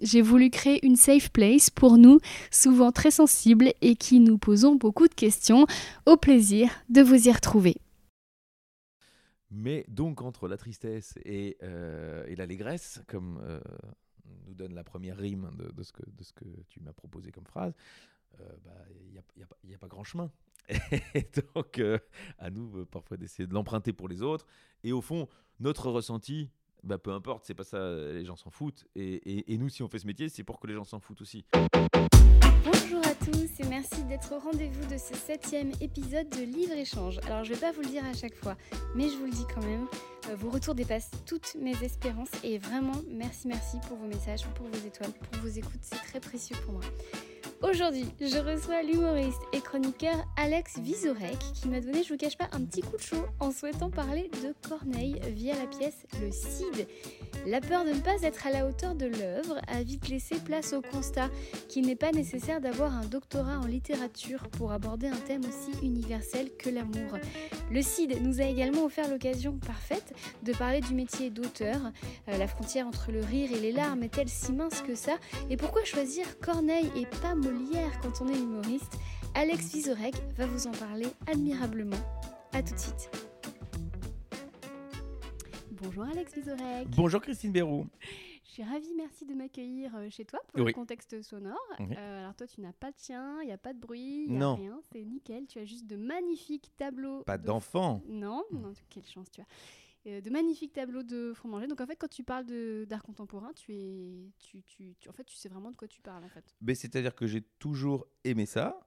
J'ai voulu créer une safe place pour nous, souvent très sensibles et qui nous posons beaucoup de questions. Au plaisir de vous y retrouver. Mais donc, entre la tristesse et, euh, et l'allégresse, comme euh, nous donne la première rime de, ce, que, tu m'as proposé comme phrase, il euh, bah, n'y a, pas- grand chemin. Donc, euh, à nous, parfois, d'essayer de l'emprunter pour les autres. Et au fond, notre ressenti, bah, peu importe, c'est pas ça, les gens s'en foutent. Et, et- et nous, si on fait ce métier, c'est pour que les gens s'en foutent aussi. Bonjour à tous et merci d'être au rendez-vous de ce septième épisode de Livre Échange. Alors je vais pas vous le dire à chaque fois, mais je vous le dis quand même, euh, vos retours dépassent toutes mes espérances et vraiment merci merci pour vos messages, pour vos étoiles, pour vos écoutes, c'est très précieux pour moi. Aujourd'hui, je reçois l'humoriste et chroniqueur Alex Vizorek qui m'a donné, je vous cache pas, un petit coup de chaud en souhaitant parler de Corneille via la pièce Le Cid. La peur de ne pas être à la hauteur de l'œuvre a vite laissé place au constat qu'il n'est pas nécessaire d'avoir un doctorat en littérature pour aborder un thème aussi universel que l'amour. Le CID nous a également offert l'occasion parfaite de parler du métier d'auteur. Euh, la frontière entre le rire et les larmes est-elle si mince que ça? Et pourquoi choisir Corneille et pas Molière quand on est humoriste Alex Vizorek va vous en parler admirablement. A tout de suite. Bonjour Alex Vizorek. Bonjour Christine Béroux. Je suis ravie, merci de m'accueillir euh, chez toi pour Oui. le contexte sonore. Oui. Euh, alors toi, tu n'as pas de chien, il n'y a pas de bruit, il n'y a Non. rien, c'est nickel. Tu as juste de magnifiques tableaux. Pas de- d'enfant. Non, non, quelle chance tu as. Euh, de magnifiques tableaux de fromager. Donc en fait, quand tu parles d'art contemporain, tu es, tu, tu, tu- en fait, tu sais vraiment de quoi tu parles en fait. Mais c'est-à-dire que j'ai toujours aimé ça.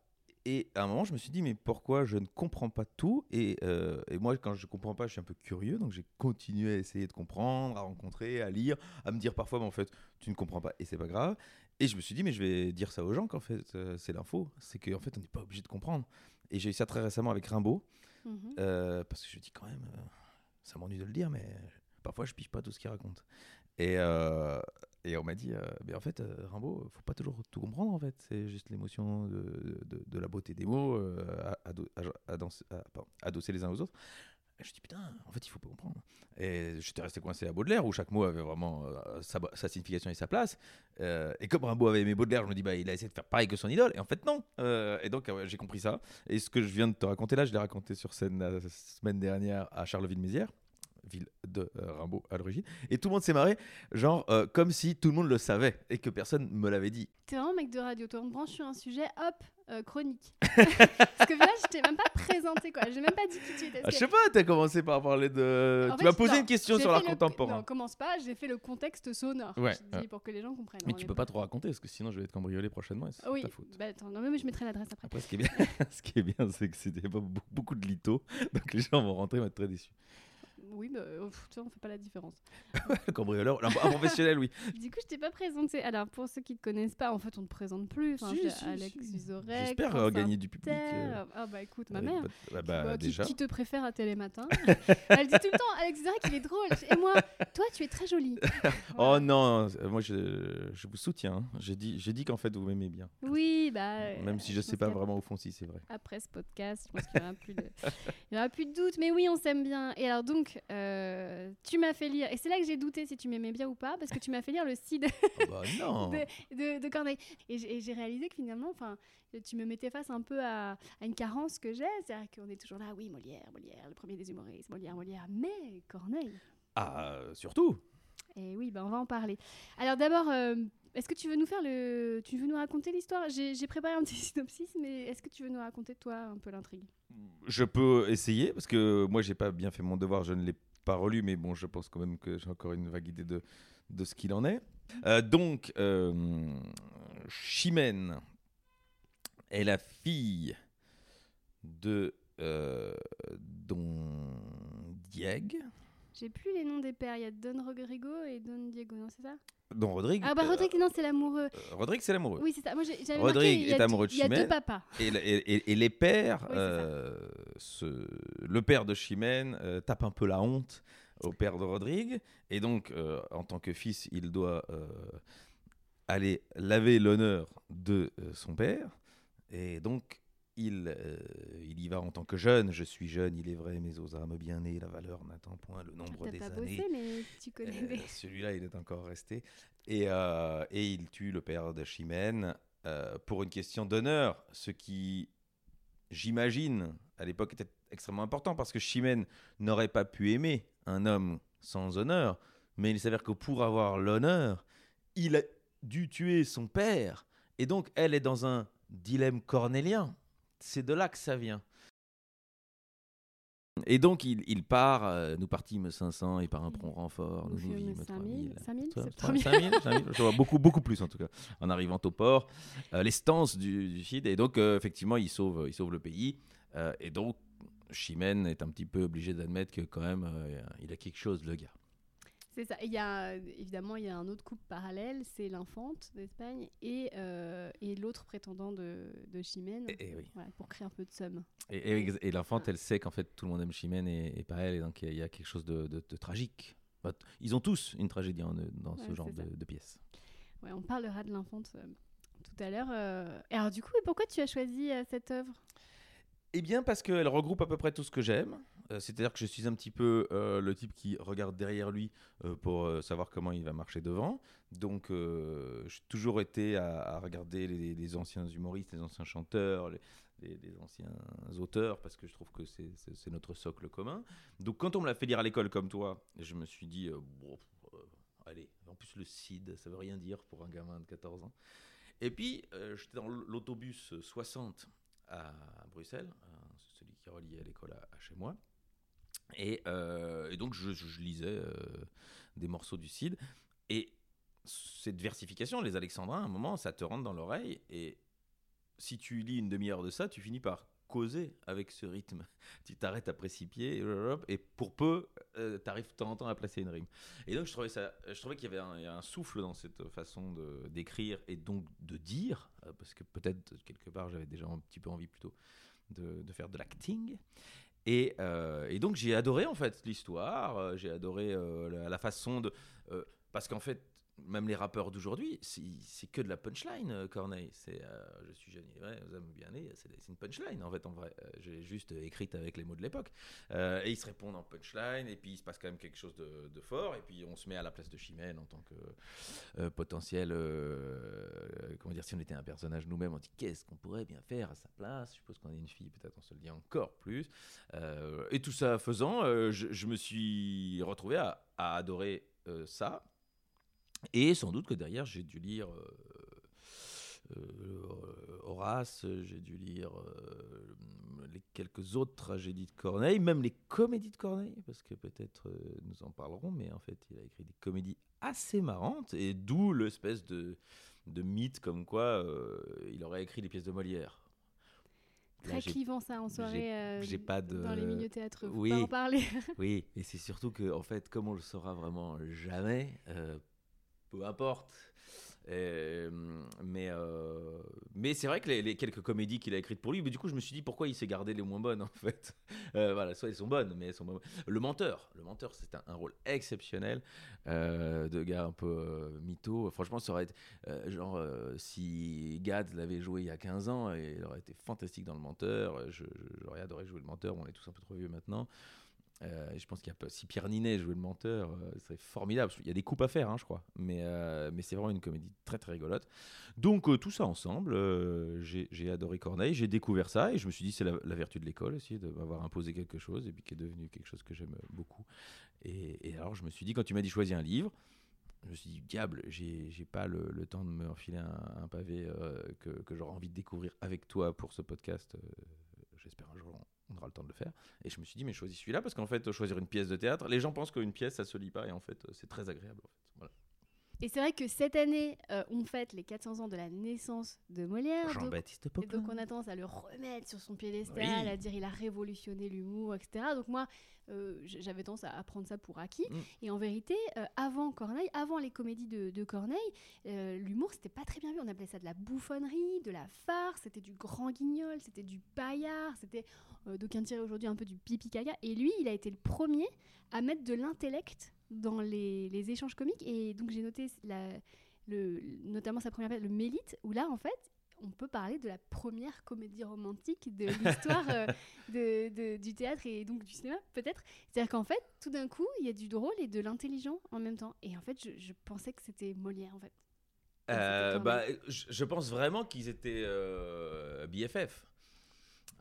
Et à un moment, je me suis dit, mais pourquoi je ne comprends pas tout et, euh, et moi, quand je ne comprends pas, je suis un peu curieux. Donc, j'ai continué à essayer de comprendre, à rencontrer, à lire, à me dire parfois, mais en fait, tu ne comprends pas et c'est pas grave. Et je me suis dit, mais je vais dire ça aux gens qu'en fait, euh, c'est l'info. C'est qu'en fait, on n'est pas obligé de comprendre. Et j'ai eu ça très récemment avec Rimbaud. Mhm. Euh, parce que je me dis quand même, ça m'ennuie de le dire, mais parfois je pige pas tout ce qu'il raconte. Et, euh, et on m'a dit, euh, en fait, euh, Rimbaud, faut pas toujours tout comprendre en fait, c'est juste l'émotion de, de, la beauté des mots, euh, à- ado- à- à danser- à- pardon, adossés les uns aux autres. Et je dis putain, en fait, il faut pas comprendre. Et j'étais resté coincé à Baudelaire, où chaque mot avait vraiment euh, sa, signification et sa place. Euh, et comme Rimbaud avait aimé Baudelaire, je me dis, bah, il a essayé de faire pareil que son idole. Et en fait, non. Euh, et donc, j'ai compris ça. Et ce que je viens de te raconter là, je l'ai raconté sur scène la semaine dernière à Charleville-Mézières, ville de euh, Rimbaud à l'origine. Et tout le monde s'est marré, genre euh, comme si tout le monde le savait et que personne me l'avait dit. T'es vraiment mec de radio, toi on te branche sur un sujet, hop, euh, chronique. Parce que là, je t'ai même pas présenté quoi, j'ai même pas dit qui tu étais. Ah, je sais pas, t'as commencé par parler de. En tu m'as posé non, une question sur l'art le- contemporain. Non, commence pas, j'ai fait le contexte sonore. Ouais, pour que les gens comprennent. Mais tu peux pas trop raconter parce que sinon je vais être cambriolé prochainement et c'est Oui, ta faute. bah attends, non, mais je mettrai l'adresse après. Après, ce qui est bien, ce c'est que c'était pas be- beaucoup de lithos, donc les gens vont rentrer, vont être très déçus. Oui, bah, euh, pff, tu vois, on fait pas la différence. Le cambrioleur, un, professionnel, oui. Du coup, je t'ai pas présenté. Alors, pour ceux qui te connaissent pas, en fait, on te présente plus. Enfin, Si, Alex si. J'espère euh, gagner du public. Euh, Ah bah écoute, ma mère. bah, bah, qui, déjà. qui te préfère à Télématin Elle dit tout le temps, Alex Vizorek, il est drôle. Et moi, toi, tu es très jolie. Oh non, moi je, je vous soutiens. hein. J'ai dit, j'ai dit qu'en fait vous m'aimez bien. Oui, bah. Même si je sais pense pas vraiment au fond si c'est vrai. Après ce podcast, je pense qu'il n'y aura, plus de... il y aura plus de doute. Mais oui, on s'aime bien. Et alors, donc, euh, tu m'as fait lire. Et c'est là que j'ai douté si tu m'aimais bien ou pas, parce que tu m'as fait lire le Cid Oh bah non. de, de, de Corneille. Et j'ai réalisé que finalement, tu me mettais face un peu à, à une carence que j'ai. C'est-à-dire qu'on est toujours là, oui, Molière, Molière, le premier des humoristes, Molière, Molière. Mais Corneille. Ah, surtout. Et oui, ben on va en parler. Alors d'abord, euh, est-ce que tu veux nous faire le, tu veux nous raconter l'histoire? J'ai préparé un petit synopsis, mais est-ce que tu veux nous raconter toi un peu l'intrigue? Je peux essayer parce que moi j'ai pas bien fait mon devoir, je ne l'ai pas relu, mais bon, je pense quand même que j'ai encore une vague idée de, de ce qu'il en est. Euh, donc, euh, Chimène est la fille de euh, Don Diego. J'ai plus les noms des pères. Il y a Don Rodrigo et Don Diego, non, c'est ça? Don Rodrigue. Ah bah euh, Rodrigue, non, c'est l'amoureux. euh, Rodrigue, c'est l'amoureux. Oui, c'est ça. Moi, j'avais Rodrigue marqué, est amoureux de Il y a deux Chimène. papas. Et, la- et- et- et les pères Oui, euh, ce, le père de Chimène euh, tape un peu la honte au père de Rodrigue. Et donc, en tant que fils, il doit aller laver l'honneur de son père. Et donc, il, euh, il y va en tant que jeune. Je suis jeune, il est vrai, mais aux âmes bien nées, la valeur n'atteint point le nombre des pas années. bossé, mais tu connais Euh. Celui-là, il est encore resté. Et, euh, et il tue le père de Chimène euh, pour une question d'honneur, ce qui, j'imagine, à l'époque était extrêmement important parce que Chimène n'aurait pas pu aimer un homme sans honneur, mais il s'avère que pour avoir l'honneur, il a dû tuer son père. Et donc, elle est dans un dilemme cornélien. C'est de là que ça vient. Et donc, il, il part, euh, nous partîmes 500, il part un prompt renfort, Nous nous vîmes 5000, 5000, Toi, c'est toi, 3000. 5000, 5000, je vois beaucoup, beaucoup plus en tout cas, en arrivant au port, euh, les stances du, du Cid. Et donc, euh, effectivement, il sauve, il sauve le pays. Euh, et donc, Chimène est un petit peu obligé d'admettre que quand même, euh, il a quelque chose, le gars. C'est ça. Il y a, évidemment, il y a un autre couple parallèle, c'est l'infante d'Espagne et, euh, et l'autre prétendant de, de Chimène, Et, et oui. voilà, pour créer un peu de somme. Et, l'enfante, elle sait qu'en fait, tout le monde aime Chimène et, pas elle. Et donc, il y a- il y, a quelque chose de, de- de tragique. T- ils ont tous une tragédie dans ce genre de, pièces. Ouais, on parlera de l'infante euh, tout à l'heure. euh. Alors, du coup, pourquoi tu as choisi euh, cette œuvre? Eh bien, parce qu'elle regroupe à peu près tout ce que j'aime. Euh, C'est-à-dire que je suis un petit peu euh, le type qui regarde derrière lui euh, pour savoir comment il va marcher devant. Donc, j'ai toujours été à, regarder les, anciens humoristes, les anciens chanteurs, les, anciens auteurs, parce que je trouve que c'est- notre socle commun. Donc, quand on me l'a fait lire à l'école comme toi, je me suis dit, bon, allez, en plus le CID, ça veut rien dire pour un gamin de 14 ans. Et puis, j'étais dans l'autobus 60 à Bruxelles, euh, celui qui reliait l'école à, à chez moi. Et, euh, et donc, je, lisais euh, des morceaux du Cid. Et cette versification, les Alexandrins, à un moment, ça te rentre dans l'oreille. Et si tu lis une demi-heure de ça, tu finis par causer avec ce rythme. Tu t'arrêtes à précipier et, pour peu, tu arrives de temps en temps à placer une rime. Et donc, je trouvais, trouvais qu'il y avait un, souffle dans cette façon d'écrire et donc de dire, euh, parce que peut-être quelque part, j'avais déjà un petit peu envie plutôt de faire de l'acting. Et, euh, et donc j'ai adoré en fait l'histoire, euh, j'ai adoré euh, la, façon de... parce qu'en fait, même les rappeurs d'aujourd'hui, c'est que de la punchline, euh, Corneille. Euh, je suis jeune, ouais, vous aimez bien né, c'est une punchline en fait en vrai. Euh, J'ai juste écrite avec les mots de l'époque. Et ils se répondent en punchline, et puis il se passe quand même quelque chose de, fort, et puis on se met à la place de Chimène en tant que potentiel. comment dire, si on était un personnage nous-mêmes, on dit qu'est-ce qu'on pourrait bien faire à sa place? Je suppose qu'on est une fille, peut-être on se le dit encore plus. Et tout ça faisant, je, je me suis retrouvé à, adorer ça. Et sans doute que derrière, j'ai dû lire euh, euh, Horace, j'ai dû lire euh, les quelques autres tragédies de Corneille, même les comédies de Corneille, parce que peut-être nous en parlerons, mais en fait, il a écrit des comédies assez marrantes, et d'où l'espèce de, de mythe comme quoi euh, il aurait écrit des pièces de Molière. Très clivant ça en soirée euh, j'ai pas de- dans les milieux théâtre. Oui. pas en parler. Oui, et c'est surtout que, en fait, comme on le saura vraiment jamais, euh, peu importe. Euh, mais euh, mais c'est vrai que les, quelques comédies qu'il a écrites pour lui, mais du coup, je me suis dit pourquoi il s'est gardé les moins bonnes, en fait? Euh, voilà, soit elles sont bonnes, mais elles sont bonnes. Le menteur, le menteur, c'est un, rôle exceptionnel de gars un peu mytho. Franchement, ça aurait été genre si Gad l'avait joué il y a 15 ans, et il aurait été fantastique dans le menteur. J'aurais adoré jouer le menteur. On est tous un peu trop vieux maintenant. Euh, je pense qu'il y a si Pierre Ninet jouait le menteur, euh, ce serait formidable. Il y a des coupes à faire, hein, je crois, mais, euh, mais c'est vraiment une comédie très très rigolote. Donc euh, tout ça ensemble, j'ai adoré Corneille, j'ai découvert ça et je me suis dit c'est la, vertu de l'école aussi de m'avoir imposé quelque chose et puis qui est devenu quelque chose que j'aime beaucoup. Et, alors je me suis dit quand tu m'as dit choisis un livre, je me suis dit diable, j'ai pas le, temps de me enfiler un, pavé que, que j'aurais envie de découvrir avec toi pour ce podcast. Aura le temps de le faire. Et je me suis dit, mais choisis celui-là parce qu'en fait, choisir une pièce de théâtre, les gens pensent qu'une pièce, ça se lit pas et en fait, c'est très agréable. En fait. Voilà. Et c'est vrai que cette année, euh, on fête les 400 ans de la naissance de Molière. Jean-Baptiste Et donc on a tendance à le remettre sur son piédestal, Oui. à dire il a révolutionné l'humour, etc. Donc moi, euh, j'avais tendance à prendre ça pour acquis. Mm. Et en vérité, euh, avant Corneille, avant les comédies de, de Corneille, euh, l'humour c'était pas très bien vu. On appelait ça de la bouffonnerie, de la farce, c'était du grand guignol, c'était du paillard, c'était d'aucuns diraient aujourd'hui un peu du pipi caca. Et lui, il a été le premier à mettre de l'intellect dans les, les échanges comiques. Et donc j'ai noté la, le, notamment sa première pièce, le Mélite, où là, en fait, on peut parler de la première comédie romantique de l'histoire euh, de, de- du théâtre et donc du cinéma, peut-être. C'est-à-dire qu'en fait, tout d'un coup, il y a du drôle et de l'intelligent en même temps. Et en fait, je, je pensais que c'était Molière, en fait. Euh, bah, je, je pense vraiment qu'ils étaient euh, BFF.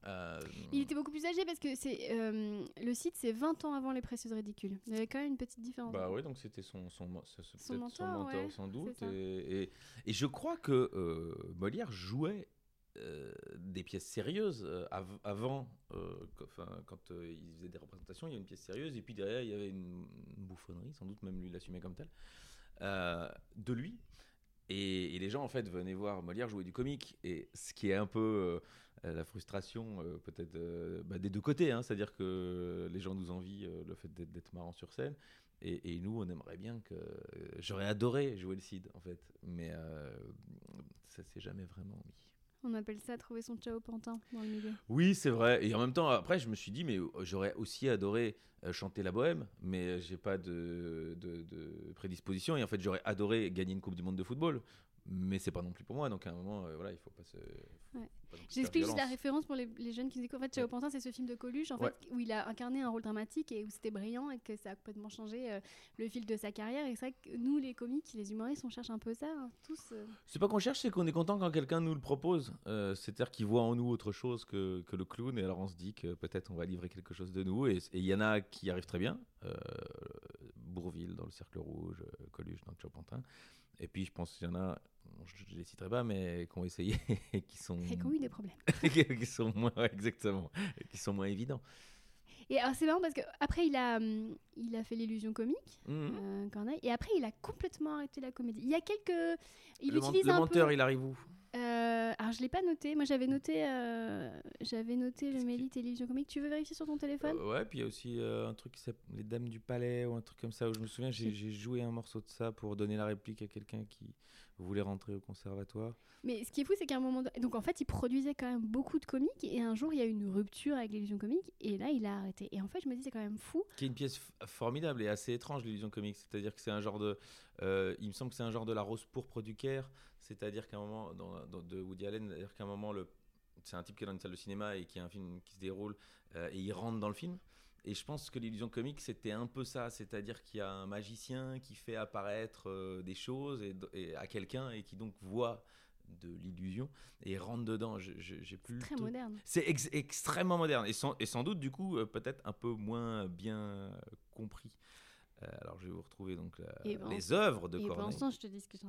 Euh, Il était beaucoup plus âgé parce que c'est euh, le site, c'est 20 ans avant Les Précieuses Ridicules. Il y avait quand même une petite différence. Bah oui, donc c'était son, son, c'est- c'est Son mentor, ouais, sans doute. Et, et, et je crois que euh, Molière jouait des pièces sérieuses av- avant, quand euh, il faisait des représentations, il y avait une pièce sérieuse, et puis derrière, il y avait une, une bouffonnerie, sans doute même lui l'assumait comme tel, de lui. Et, et les gens, en fait, venaient voir Molière jouer du comique. Et ce qui est un peu la frustration, euh, peut-être euh, bah, des deux côtés, hein, c'est-à-dire que les gens nous envient euh, le fait d'être marrant sur scène. Et, et nous, on aimerait bien que. euh, J'aurais adoré jouer le Cid, en fait. Mais euh, ça s'est jamais vraiment mis. On appelle ça trouver son ciao pantin dans le milieu. Oui, c'est vrai. Et en même temps, après, je me suis dit, mais j'aurais aussi adoré euh, chanter la bohème, mais j'ai pas de, de, de prédisposition. Et en fait, j'aurais adoré gagner une Coupe du Monde de football, mais c'est pas non plus pour moi. Donc à un moment, euh, voilà, il faut pas se. Ouais. J'explique juste la référence pour les, les jeunes qui nous écoutent. En fait, Ouais. Pantin, c'est ce film de Coluche en Ouais. fait, où il a incarné un rôle dramatique et où c'était brillant et que ça a complètement changé euh, le fil de sa carrière. Et c'est vrai que nous, les comiques, les humoristes, on cherche un peu ça, hein, tous. euh. C'est pas qu'on cherche, c'est qu'on est content quand quelqu'un nous le propose. Euh, C'est-à-dire qu'il voit en nous autre chose que, que le clown, et alors on se dit que peut-être on va livrer quelque chose de nous. Et il y en a qui arrivent très bien. Euh, Bourville dans le Cercle Rouge, Coluche dans le Chopantin. Et puis je pense qu'il y en a, bon, je ne les citerai pas, mais qui ont essayé et qui sont, Et qui ont eu des problèmes. qui sont moins, ouais, exactement, et qui sont moins évidents. Et alors, c'est marrant parce qu'après, il a, hum, il a fait l'illusion comique, Mhm. euh, Corneille, et après, il a complètement arrêté la comédie. Il y a quelques. Il le, utilise le un menteur, peu. il arrive où? Euh, alors, je l'ai pas noté. Moi, j'avais noté, euh, j'avais noté le Mélite et l'illusion comique. Tu veux vérifier sur ton téléphone? Euh, ouais, puis il y a aussi euh, un truc qui s'appelle Les Dames du Palais ou un truc comme ça où je me souviens, j'ai joué un morceau de ça pour donner la réplique à quelqu'un qui voulait rentrer au conservatoire. Mais ce qui est fou, c'est qu'à un moment donné... Donc en fait, il produisait quand même beaucoup de comiques et un jour, il y a eu une rupture avec l'illusion comique et là, il a arrêté. Et en fait, je me dis, c'est quand même fou. Qui est une pièce formidable et assez étrange, l'illusion comique. C'est-à-dire que c'est un genre de. il me semble que c'est un genre de la rose pourpre du Caire. C'est-à-dire qu'à un moment, dans, dans- de Woody Allen, c'est-à-dire qu'à un moment, le, c'est un type qui est dans une salle de cinéma et qui a un film qui se déroule euh, et il rentre dans le film. Et je pense que l'illusion comique, c'était un peu ça. C'est-à-dire qu'il y a un magicien qui fait apparaître euh, des choses et, et à quelqu'un et qui donc voit de l'illusion et rentre dedans. J'ai plus Très moderne. c'est ex- extrêmement moderne et sans, et sans doute du coup euh, peut-être un peu moins bien compris. Euh, alors je vais vous retrouver donc la- Et ben, les œuvres de et pour Corneille. l'instant, je te dis ce que je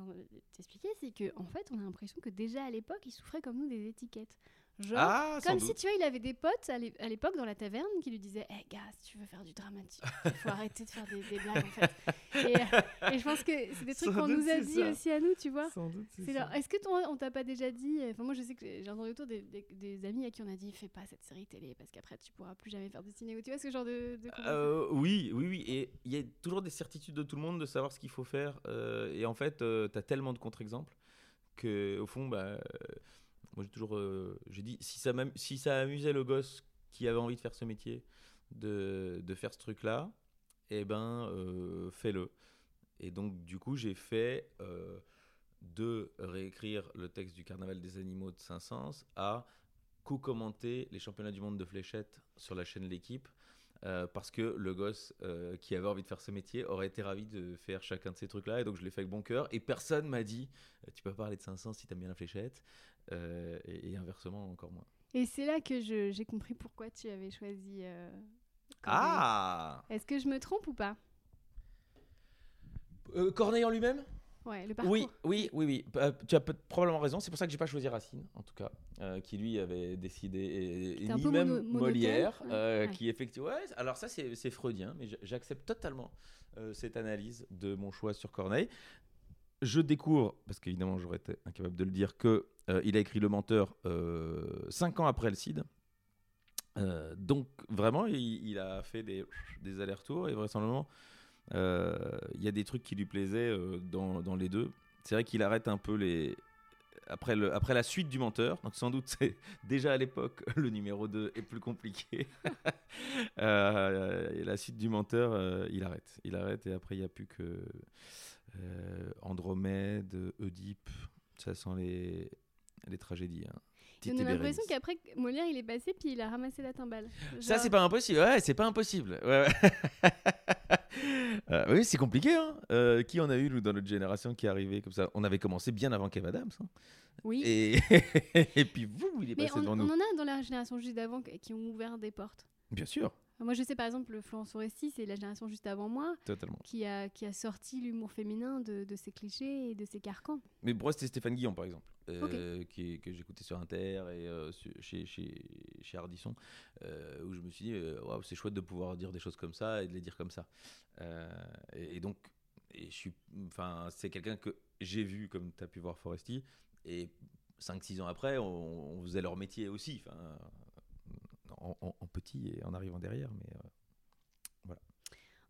t'expliquer, c'est qu'en en fait, on a l'impression que déjà à l'époque, il souffrait comme nous des étiquettes. Genre, Ah, comme si doute. tu vois, il avait des potes à l'é- à l'époque dans la taverne qui lui disaient Hé gars, si tu veux faire du dramatique, il faut arrêter de faire des, des blagues en fait. Et, euh, et je pense que c'est des trucs qu'on nous a dit ça. aussi à nous, tu vois. Est-ce que toi, on t'a pas déjà dit Enfin, moi, je sais que j'ai entendu autour des, des- des amis à qui on a dit fais pas cette série télé parce qu'après tu pourras plus jamais faire de cinéma. Tu vois ce genre de. Euh, oui, oui, oui. Et il y a toujours des certitudes de tout le monde de savoir ce qu'il faut faire. euh, et en fait, tu as tellement de contre-exemples que, au fond, bah, euh, moi j'ai toujours, euh, j'ai dit, si ça, si ça amusait le gosse qui avait envie de faire ce métier, de, faire ce truc-là, eh ben, euh, fais-le. Et donc, du coup, j'ai fait euh, de réécrire le texte du Carnaval des animaux de Saint-Saëns à co-commenter les championnats du monde de fléchettes sur la chaîne L'équipe. parce que le gosse qui avait envie de faire ce métier aurait été ravi de faire chacun de ces trucs-là. Et donc je l'ai fait avec bon cœur. Et personne m'a dit Tu peux parler de 500 si t'aimes bien la fléchette. Euh, et, et inversement, encore moins. Et c'est là que je- j'ai compris pourquoi tu avais choisi. euh, Corneille. Ah Est-ce que je me trompe ou pas? Euh, Corneille en lui-même? Ouais, le parcours. Oui, oui, oui, oui. Euh, tu as probablement raison. C'est pour ça que j'ai pas choisi Racine, en tout cas, euh, qui lui avait décidé, et, un ni même mono- Molière, euh, Ouais. qui effectivement. Ouais, alors ça, c'est freudien, mais j'accepte totalement euh, cette analyse de mon choix sur Corneille. Je découvre, parce qu'évidemment, j'aurais été incapable de le dire, que euh, il a écrit Le Menteur euh, cinq ans après le Cid. Euh, donc vraiment, il, a fait des, allers-retours et vraisemblablement, euh, il y a des trucs qui lui plaisaient euh, dans, les deux. C'est vrai qu'il arrête un peu les, après, la suite du menteur, donc sans doute c'est déjà à l'époque le numéro 2 est plus compliqué. Euh, et la suite du menteur, euh, il arrête. Il arrête et après il n'y a plus que euh, Andromède, Oedipe, ça sent les, les tragédies. hein. On a l'impression qu'après Molière il est passé puis il a ramassé la timbale. Ça, c'est pas impossible. Ouais, c'est pas impossible. Ouais, ouais. Euh, oui, c'est compliqué. Hein. Euh, qui en a eu, nous, dans notre génération, qui est arrivé comme ça? On avait commencé bien avant Kev Adams. hein. Oui. Et... et puis, vous, il est Mais passé on, devant on nous. en a dans la génération juste d'avant qui ont ouvert des portes. Bien sûr, Moi, je sais par exemple, Florence Foresti, c'est la génération juste avant moi totalement. qui a, qui a sorti l'humour féminin de, de ses clichés et de ses carcans. Mais pour moi, c'était Stéphane Guillon, par exemple, euh, qui, que j'écoutais sur Inter et euh, chez, chez, chez Ardisson, euh, où je me suis dit, Waouh, c'est chouette de pouvoir dire des choses comme ça et de les dire comme ça. Et, et donc, et je suis, enfin, c'est quelqu'un que j'ai vu, comme tu as pu voir Foresti, et 5-6 ans après, on, on faisait leur métier aussi, enfin, en, en- en petit et en arrivant derrière, mais euh,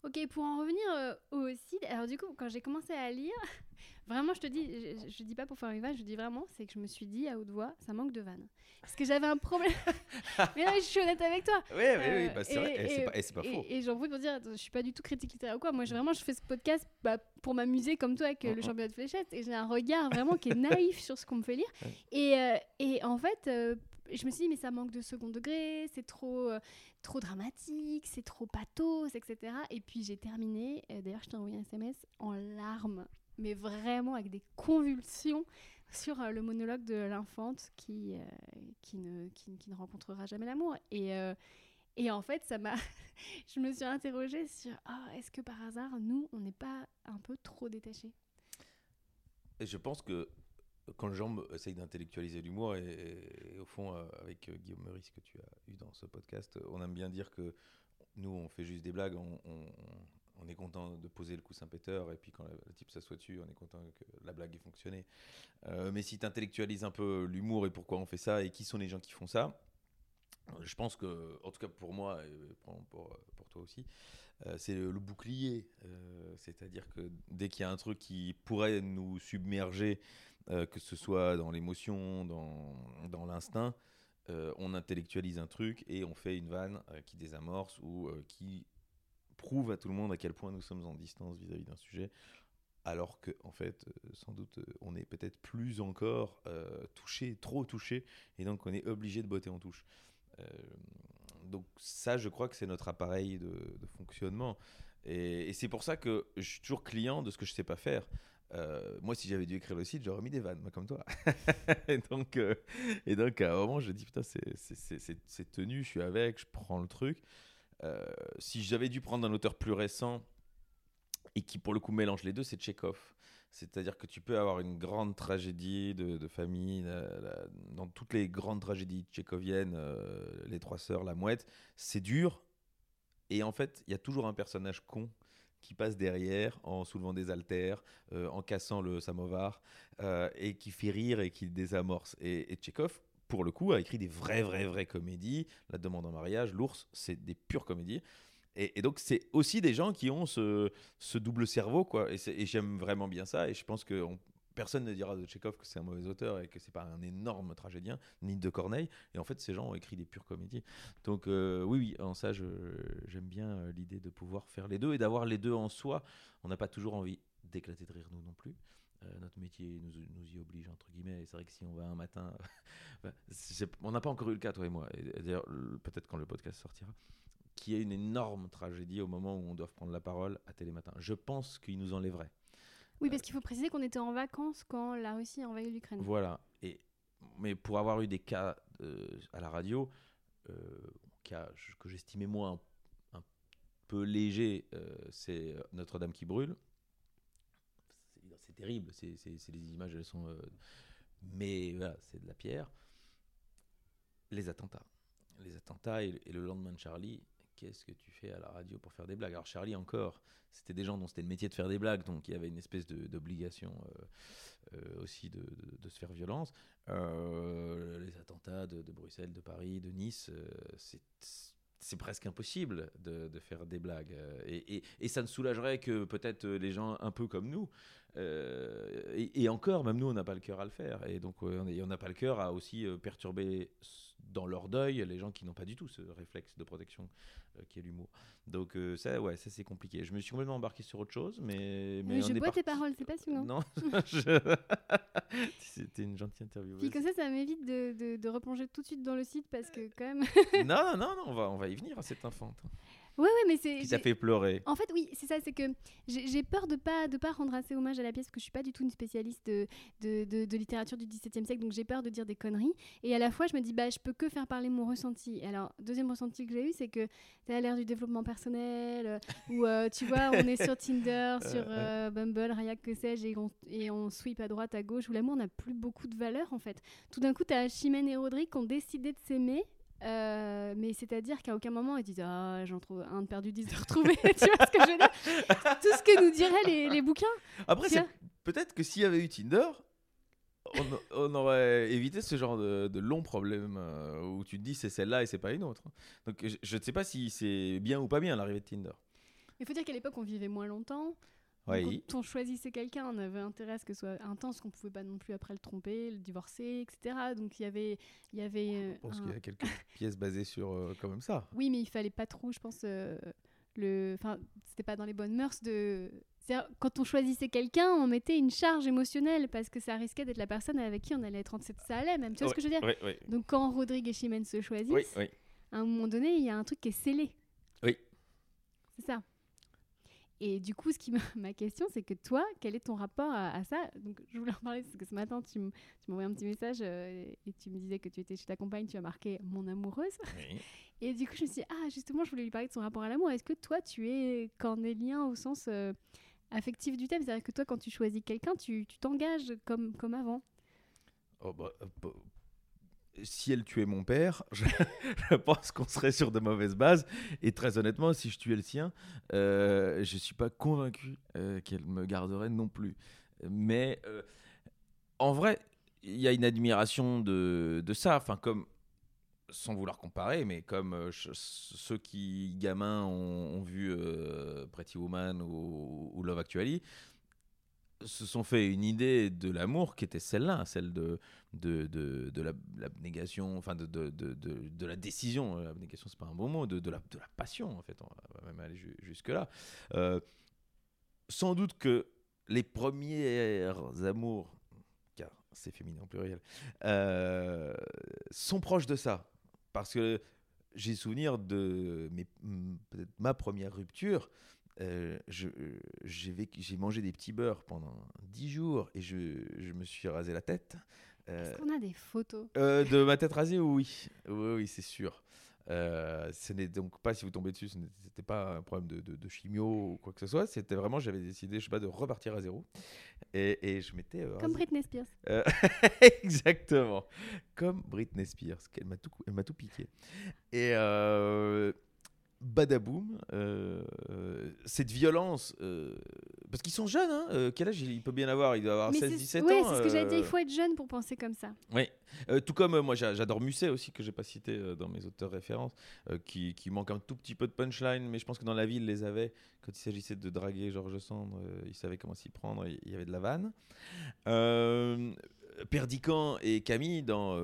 Ok, pour en revenir euh, au CID, alors du coup, quand j'ai commencé à lire, vraiment, je te dis, je, je dis pas pour faire une vanne, je dis vraiment, c'est que je me suis dit à haute voix, ça manque de vanne. Parce que j'avais un problème. Mais non, je suis honnête avec toi. oui, oui, oui, Euh, bah, c'est et- vrai, et c'est et- pas, et c'est pas faux. Et, j'en profite pour dire, je suis pas du tout critique littéraire ou quoi. Moi, je, vraiment, je fais ce podcast bah, pour m'amuser comme toi avec euh, le Mhm. championnat de fléchettes. Et j'ai un regard vraiment qui est naïf sur ce qu'on me fait lire. Et, euh, et en fait, euh, je me suis dit, mais ça manque de second degré, c'est trop, euh, trop dramatique, c'est trop pathos, etc. Et puis j'ai terminé, euh, d'ailleurs, je t'ai envoyé un SMS en larmes, mais vraiment avec des convulsions sur euh, le monologue de l'infante qui, qui, ne, qui, ne rencontrera jamais l'amour. Et, et en fait, ça m'a. je me suis interrogée sur Ah, est-ce que par hasard, nous, on n'est pas un peu trop détachés? Et je pense que quand me- essayent d'intellectualiser l'humour, et, au fond, euh, avec euh, Guillaume Meurice que tu as eu dans ce podcast, on aime bien dire que nous, on fait juste des blagues, on, est content de poser le coussin péteur, et puis quand le, type s'assoit dessus, on est content que la blague ait fonctionné. Euh, mais si tu intellectualises un peu l'humour et pourquoi on fait ça, et qui sont les gens qui font ça, je pense que, en tout cas pour moi, et pour, pour, toi aussi, c'est le, bouclier. C'est-à-dire que dès qu'il y a un truc qui pourrait nous submerger, euh, que ce soit dans l'émotion, dans, dans l'instinct, euh, on intellectualise un truc et on fait une vanne euh, qui désamorce ou qui prouve à tout le monde à quel point nous sommes en distance vis-à-vis d'un sujet. Alors que, en fait, sans doute, on est peut-être plus encore touché, trop touché, et donc on est obligé de botter en touche. Donc ça, je crois que c'est notre appareil de, fonctionnement. Et, et c'est pour ça que je suis toujours client de ce que je sais pas faire. Euh, moi, si j'avais dû écrire le site, j'aurais mis des vannes, comme toi. et, donc, euh, et donc, à un moment, je dis, putain, c'est- tenu, je suis avec, je prends le truc. Euh, si j'avais dû prendre un auteur plus récent et qui, pour le coup, mélange les deux, c'est Tchekhov. C'est-à-dire que tu peux avoir une grande tragédie de, de famille, dans toutes les grandes tragédies tchécoviennes, Les Trois Sœurs, La Mouette, c'est dur. Et en fait, il y a toujours un personnage con qui passe derrière en soulevant des haltères, euh, en cassant le samovar, euh, et qui fait rire et qui désamorce. Et, et pour le coup, a écrit des vraies, vraies, vraies comédies. La demande en mariage, L'ours, c'est des pures comédies. Et, donc, c'est aussi des gens qui ont ce, double cerveau, quoi. Et, et j'aime vraiment bien ça. Et je pense que on- personne ne dira de Tchekhov que c'est un mauvais auteur et que c'est pas un énorme tragédien, ni de Corneille. Et en fait, ces gens ont écrit des pures comédies. Donc, euh, oui, oui, en ça, j'aime bien euh, l'idée de pouvoir faire les deux et d'avoir les deux en soi. On n'a pas toujours envie d'éclater de rire, nous non plus. Euh, notre métier nous, y oblige, entre guillemets. Et c'est vrai que si on va un matin. on n'a pas encore eu le cas, toi et moi. D'ailleurs, le- peut-être quand le podcast sortira qu'il y ait une énorme tragédie au moment où on doit prendre la parole à Télématin. Je pense qu'il nous enlèverait. Oui, parce qu'il faut préciser qu'on était en vacances quand la Russie a envahi l'Ukraine. Voilà. Et, mais pour avoir eu des cas euh, à la radio, euh, cas que j'estimais moi un, peu léger, euh, c'est Notre-Dame qui brûle. C'est- terrible, c'est les images, elles sont. euh, mais voilà, c'est de la pierre. Les attentats. Les attentats et, et le lendemain de Charlie, qu'est-ce que tu fais à la radio pour faire des blagues? Alors Charlie encore, c'était des gens dont c'était le métier de faire des blagues, donc il y avait une espèce d'obligation euh, euh, aussi de, se faire violence. Euh, les attentats de, Bruxelles, de Paris, de Nice, c'est presque impossible de, faire des blagues. Et, ça ne soulagerait que peut-être les gens un peu comme nous. Euh, et, et encore, même nous, on n'a pas le cœur à le faire. Et donc, euh, on n'a pas le cœur à aussi euh, perturber dans leur deuil les gens qui n'ont pas du tout ce réflexe de protection euh, qui est l'humour. Donc, euh, ça, ouais, ça c'est compliqué. Je me suis complètement embarqué sur autre chose, mais. mais Mais on je bois tes paroles, c'est passionnant. Non, je- c'était une gentille interview. Puis comme ça, ça m'évite de, de, de replonger tout de suite dans le site parce que quand même. non, non, non, non, on va, on va y venir à cette infante ouais, ouais, mais c'est. qui t'a fait pleurer. En fait, oui, c'est ça, c'est que j'ai peur de pas de pas rendre assez hommage à la pièce, parce que je suis pas du tout une spécialiste de, de, de- de littérature du XVIIe siècle, donc j'ai peur de dire des conneries. Et à la fois, je me dis, bah, je peux que faire parler mon ressenti. Alors, deuxième ressenti que j'ai eu, c'est que tu à l'ère du développement personnel, euh, où euh, tu vois, on est sur Tinder, sur euh, Bumble, Raya, que sais-je, et on, et on sweep à droite, à gauche, où l'amour n'a plus beaucoup de valeur, en fait. Tout d'un coup, tu as Chimène et Rodrigue qui ont décidé de s'aimer. Euh, mais c'est-à-dire qu'à aucun moment ils disent Ah, j'en trouve un de perdu, dix de retrouvé. tu vois ce que je veux dire? Tout ce que nous diraient les, les bouquins. Après, c'est- peut-être que s'il y avait eu Tinder, on, on aurait évité ce genre de, de long problème euh, où tu te dis c'est celle-là et c'est pas une autre. Donc je ne sais pas si c'est bien ou pas bien l'arrivée de Tinder. Il faut dire qu'à l'époque, on vivait moins longtemps. Donc, Quand on choisissait quelqu'un, on avait intérêt à ce que ce soit intense, qu'on pouvait pas non plus après le tromper, le divorcer, etc. Donc il y avait, il y avait. euh, Je pense un- qu'il y a quelques pièces basées sur euh, comme ça. Oui, mais il fallait pas trop, je pense. euh, le, enfin, c'était pas dans les bonnes mœurs de. Quand on choisissait quelqu'un, on mettait une charge émotionnelle parce que ça risquait d'être la personne avec qui on allait être en ça allait même. Tu vois ce que je veux dire? Donc quand Rodrigue et Chimène se choisissent, Oui, oui. à un moment donné, il y a un truc qui est scellé. Oui. C'est ça. Et du coup, ce qui m'a- question, c'est que toi, quel est ton rapport à, à ça? Donc, je voulais en parler parce que ce matin, tu m- tu m'as envoyé un petit message euh, et tu me disais que tu étais chez ta compagne, tu as marqué mon amoureuse. Oui. Et du coup, je me suis dit, ah, justement, je voulais lui parler de son rapport à l'amour. Est-ce que toi, tu es cornélien au sens euh, affectif du thème C'est-à-dire que toi, quand tu choisis quelqu'un, tu t'engages comme, comme avant? Oh, bah, euh, bah, si elle tuait mon père, je, pense qu'on serait sur de mauvaises bases. Et très honnêtement, si je tuais le sien, euh, je suis pas convaincu euh, qu'elle me garderait non plus. Mais euh, en vrai, il y a une admiration de, de ça. Enfin, comme sans vouloir comparer, mais comme ceux qui, gamins, ont, vu Pretty Woman ou, ou Love Actually, se sont fait une idée de l'amour qui était celle-là, celle de, de, de, de la- l'abnégation, enfin de, de, de, la décision. L'abnégation, c'est pas un bon mot, de, la, de la passion, en fait. On va même aller ju- jusque-là. Euh, sans doute que les premiers amours, car c'est féminin au pluriel, euh, sont proches de ça. Parce que j'ai souvenir de ma première rupture. Euh, je- j'ai mangé des petits beurres pendant 10 jours et je, je me suis rasé la tête. Euh, Est-ce qu'on a des photos? euh, de ma tête rasée, oui. Oui, oui, c'est sûr. Euh, ce n'est donc pas, si vous tombez dessus, ce n'était pas un problème de, de- de chimio ou quoi que ce soit. C'était vraiment, j'avais décidé, je sais pas, de repartir à zéro. Et, et je m'étais. euh, Comme. Britney Spears. Euh, exactement. Comme Britney Spears, qu'elle m'a tout, elle tout piqué. Et euh, badaboum, euh, euh, cette violence, euh, parce qu'ils sont jeunes, hein, quel âge il peut bien avoir? Il doit avoir Mais c'est 16-17 ouais, ans. c'est ce que j'allais dire. euh, Il faut être jeune pour penser comme ça. oui, tout comme moi j'a- j'adore Musset aussi, que j'ai pas cité dans mes auteurs références, qui, qui manque un tout petit peu de punchline, mais je pense que dans la vie il les avait. Quand il s'agissait de draguer Georges Sand, il savait comment s'y prendre, il y avait de la vanne. Euh, Perdican et Camille dans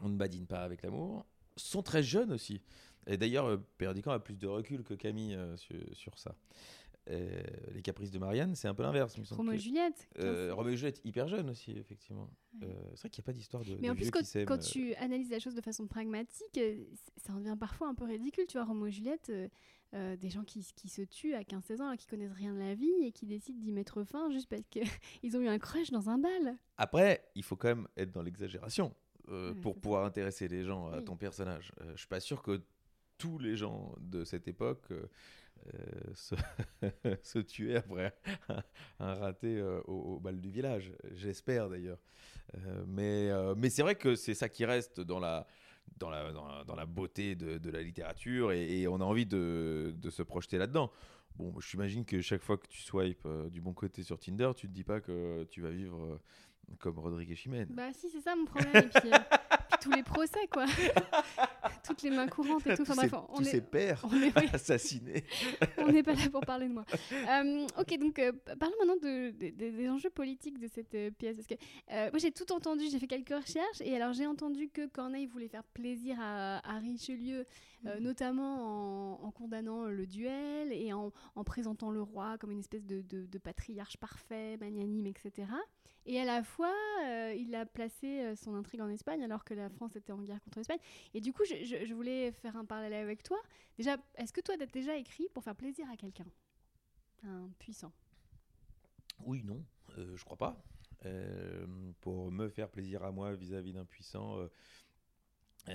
On ne badine pas avec l'amour sont très jeunes aussi. Et d'ailleurs, euh, Perdican a plus de recul que Camille euh, sur, sur ça. Euh, les caprices de Marianne, c'est un peu l'inverse. Roméo et Juliette. euh, 15. Roméo et Juliette, hyper jeune aussi, effectivement. Ouais. C'est vrai qu'il n'y a pas d'histoire de, Mais de en plus, quand, tu analyses la chose de façon pragmatique, ça en devient parfois un peu ridicule. Tu vois, Roméo et Juliette, des gens qui, qui se tuent à 15-16 ans, là, qui connaissent rien de la vie et qui décident d'y mettre fin juste parce qu'ils ont eu un crush dans un bal. Après, il faut quand même être dans l'exagération euh, Ouais, pour pouvoir intéresser les gens à ton personnage. Euh, je suis pas sûr que tous les gens de cette époque euh, euh, se, tuaient après un, raté euh, au, bal du village. J'espère d'ailleurs. Mais c'est vrai que c'est ça qui reste dans la, beauté de, la littérature et, on a envie de, se projeter là-dedans. Bon, je t'imagine que chaque fois que tu swipes du bon côté sur Tinder, tu te dis pas que tu vas vivre comme Rodrigue Chimène. Bah si, c'est ça mon problème. Et puis, euh, puis tous les procès, quoi. Toutes les mains courantes et tout. Enfin bref, on tous est, ses pères on est, assassinés. on n'est pas là pour parler de moi. Euh, ok, donc euh, parlons maintenant de, de- de- des enjeux politiques de cette pièce. Parce que moi j'ai tout entendu, j'ai fait quelques recherches et alors j'ai entendu que Corneille voulait faire plaisir à, à Richelieu, euh, notamment en, en condamnant le duel et en, en présentant le roi comme une espèce de, de- de patriarche parfait, magnanime, etc. Et à la fois, euh, il a placé euh, son intrigue en Espagne alors que la France était en guerre contre l'Espagne. Et du coup, je, je- je voulais faire un parallèle avec toi. Déjà, est-ce que toi, tu as déjà écrit pour faire plaisir à quelqu'un? Un puissant. Oui, non, euh, je crois pas. Euh, pour me faire plaisir à moi vis-à-vis d'un puissant. euh,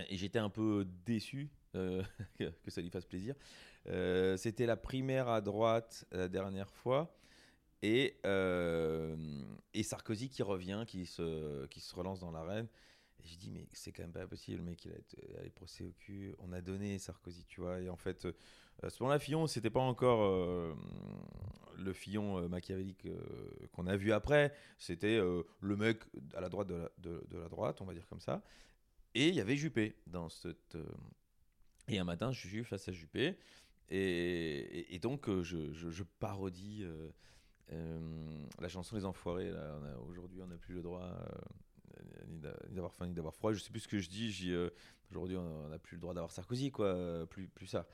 et j'étais un peu déçu euh, que ça lui fasse plaisir. Euh, C'était la primaire à droite la dernière fois. Et, euh, Sarkozy qui revient, qui se, qui se relance dans l'arène. Et je dis, mais c'est quand même pas possible, le mec, il a, été- procès au cul. On a donné Sarkozy, tu vois. Et en fait, euh, à ce moment-là, Fillon, c'était pas encore euh, le Fillon euh, machiavélique euh, qu'on a vu après. C'était euh, le mec à la droite de la droite, on va dire comme ça. Et il y avait Juppé dans cette. euh, Et un matin, je suis face à Juppé. Et, donc, euh, je, je- parodie euh, la chanson Les Enfoirés. Aujourd'hui, on n'a plus le droit ni d'a- ni d'avoir faim ni d'avoir froid. Je sais plus ce que je dis. Aujourd'hui, on n'a plus le droit d'avoir Sarkozy, quoi. Plus, plus ça.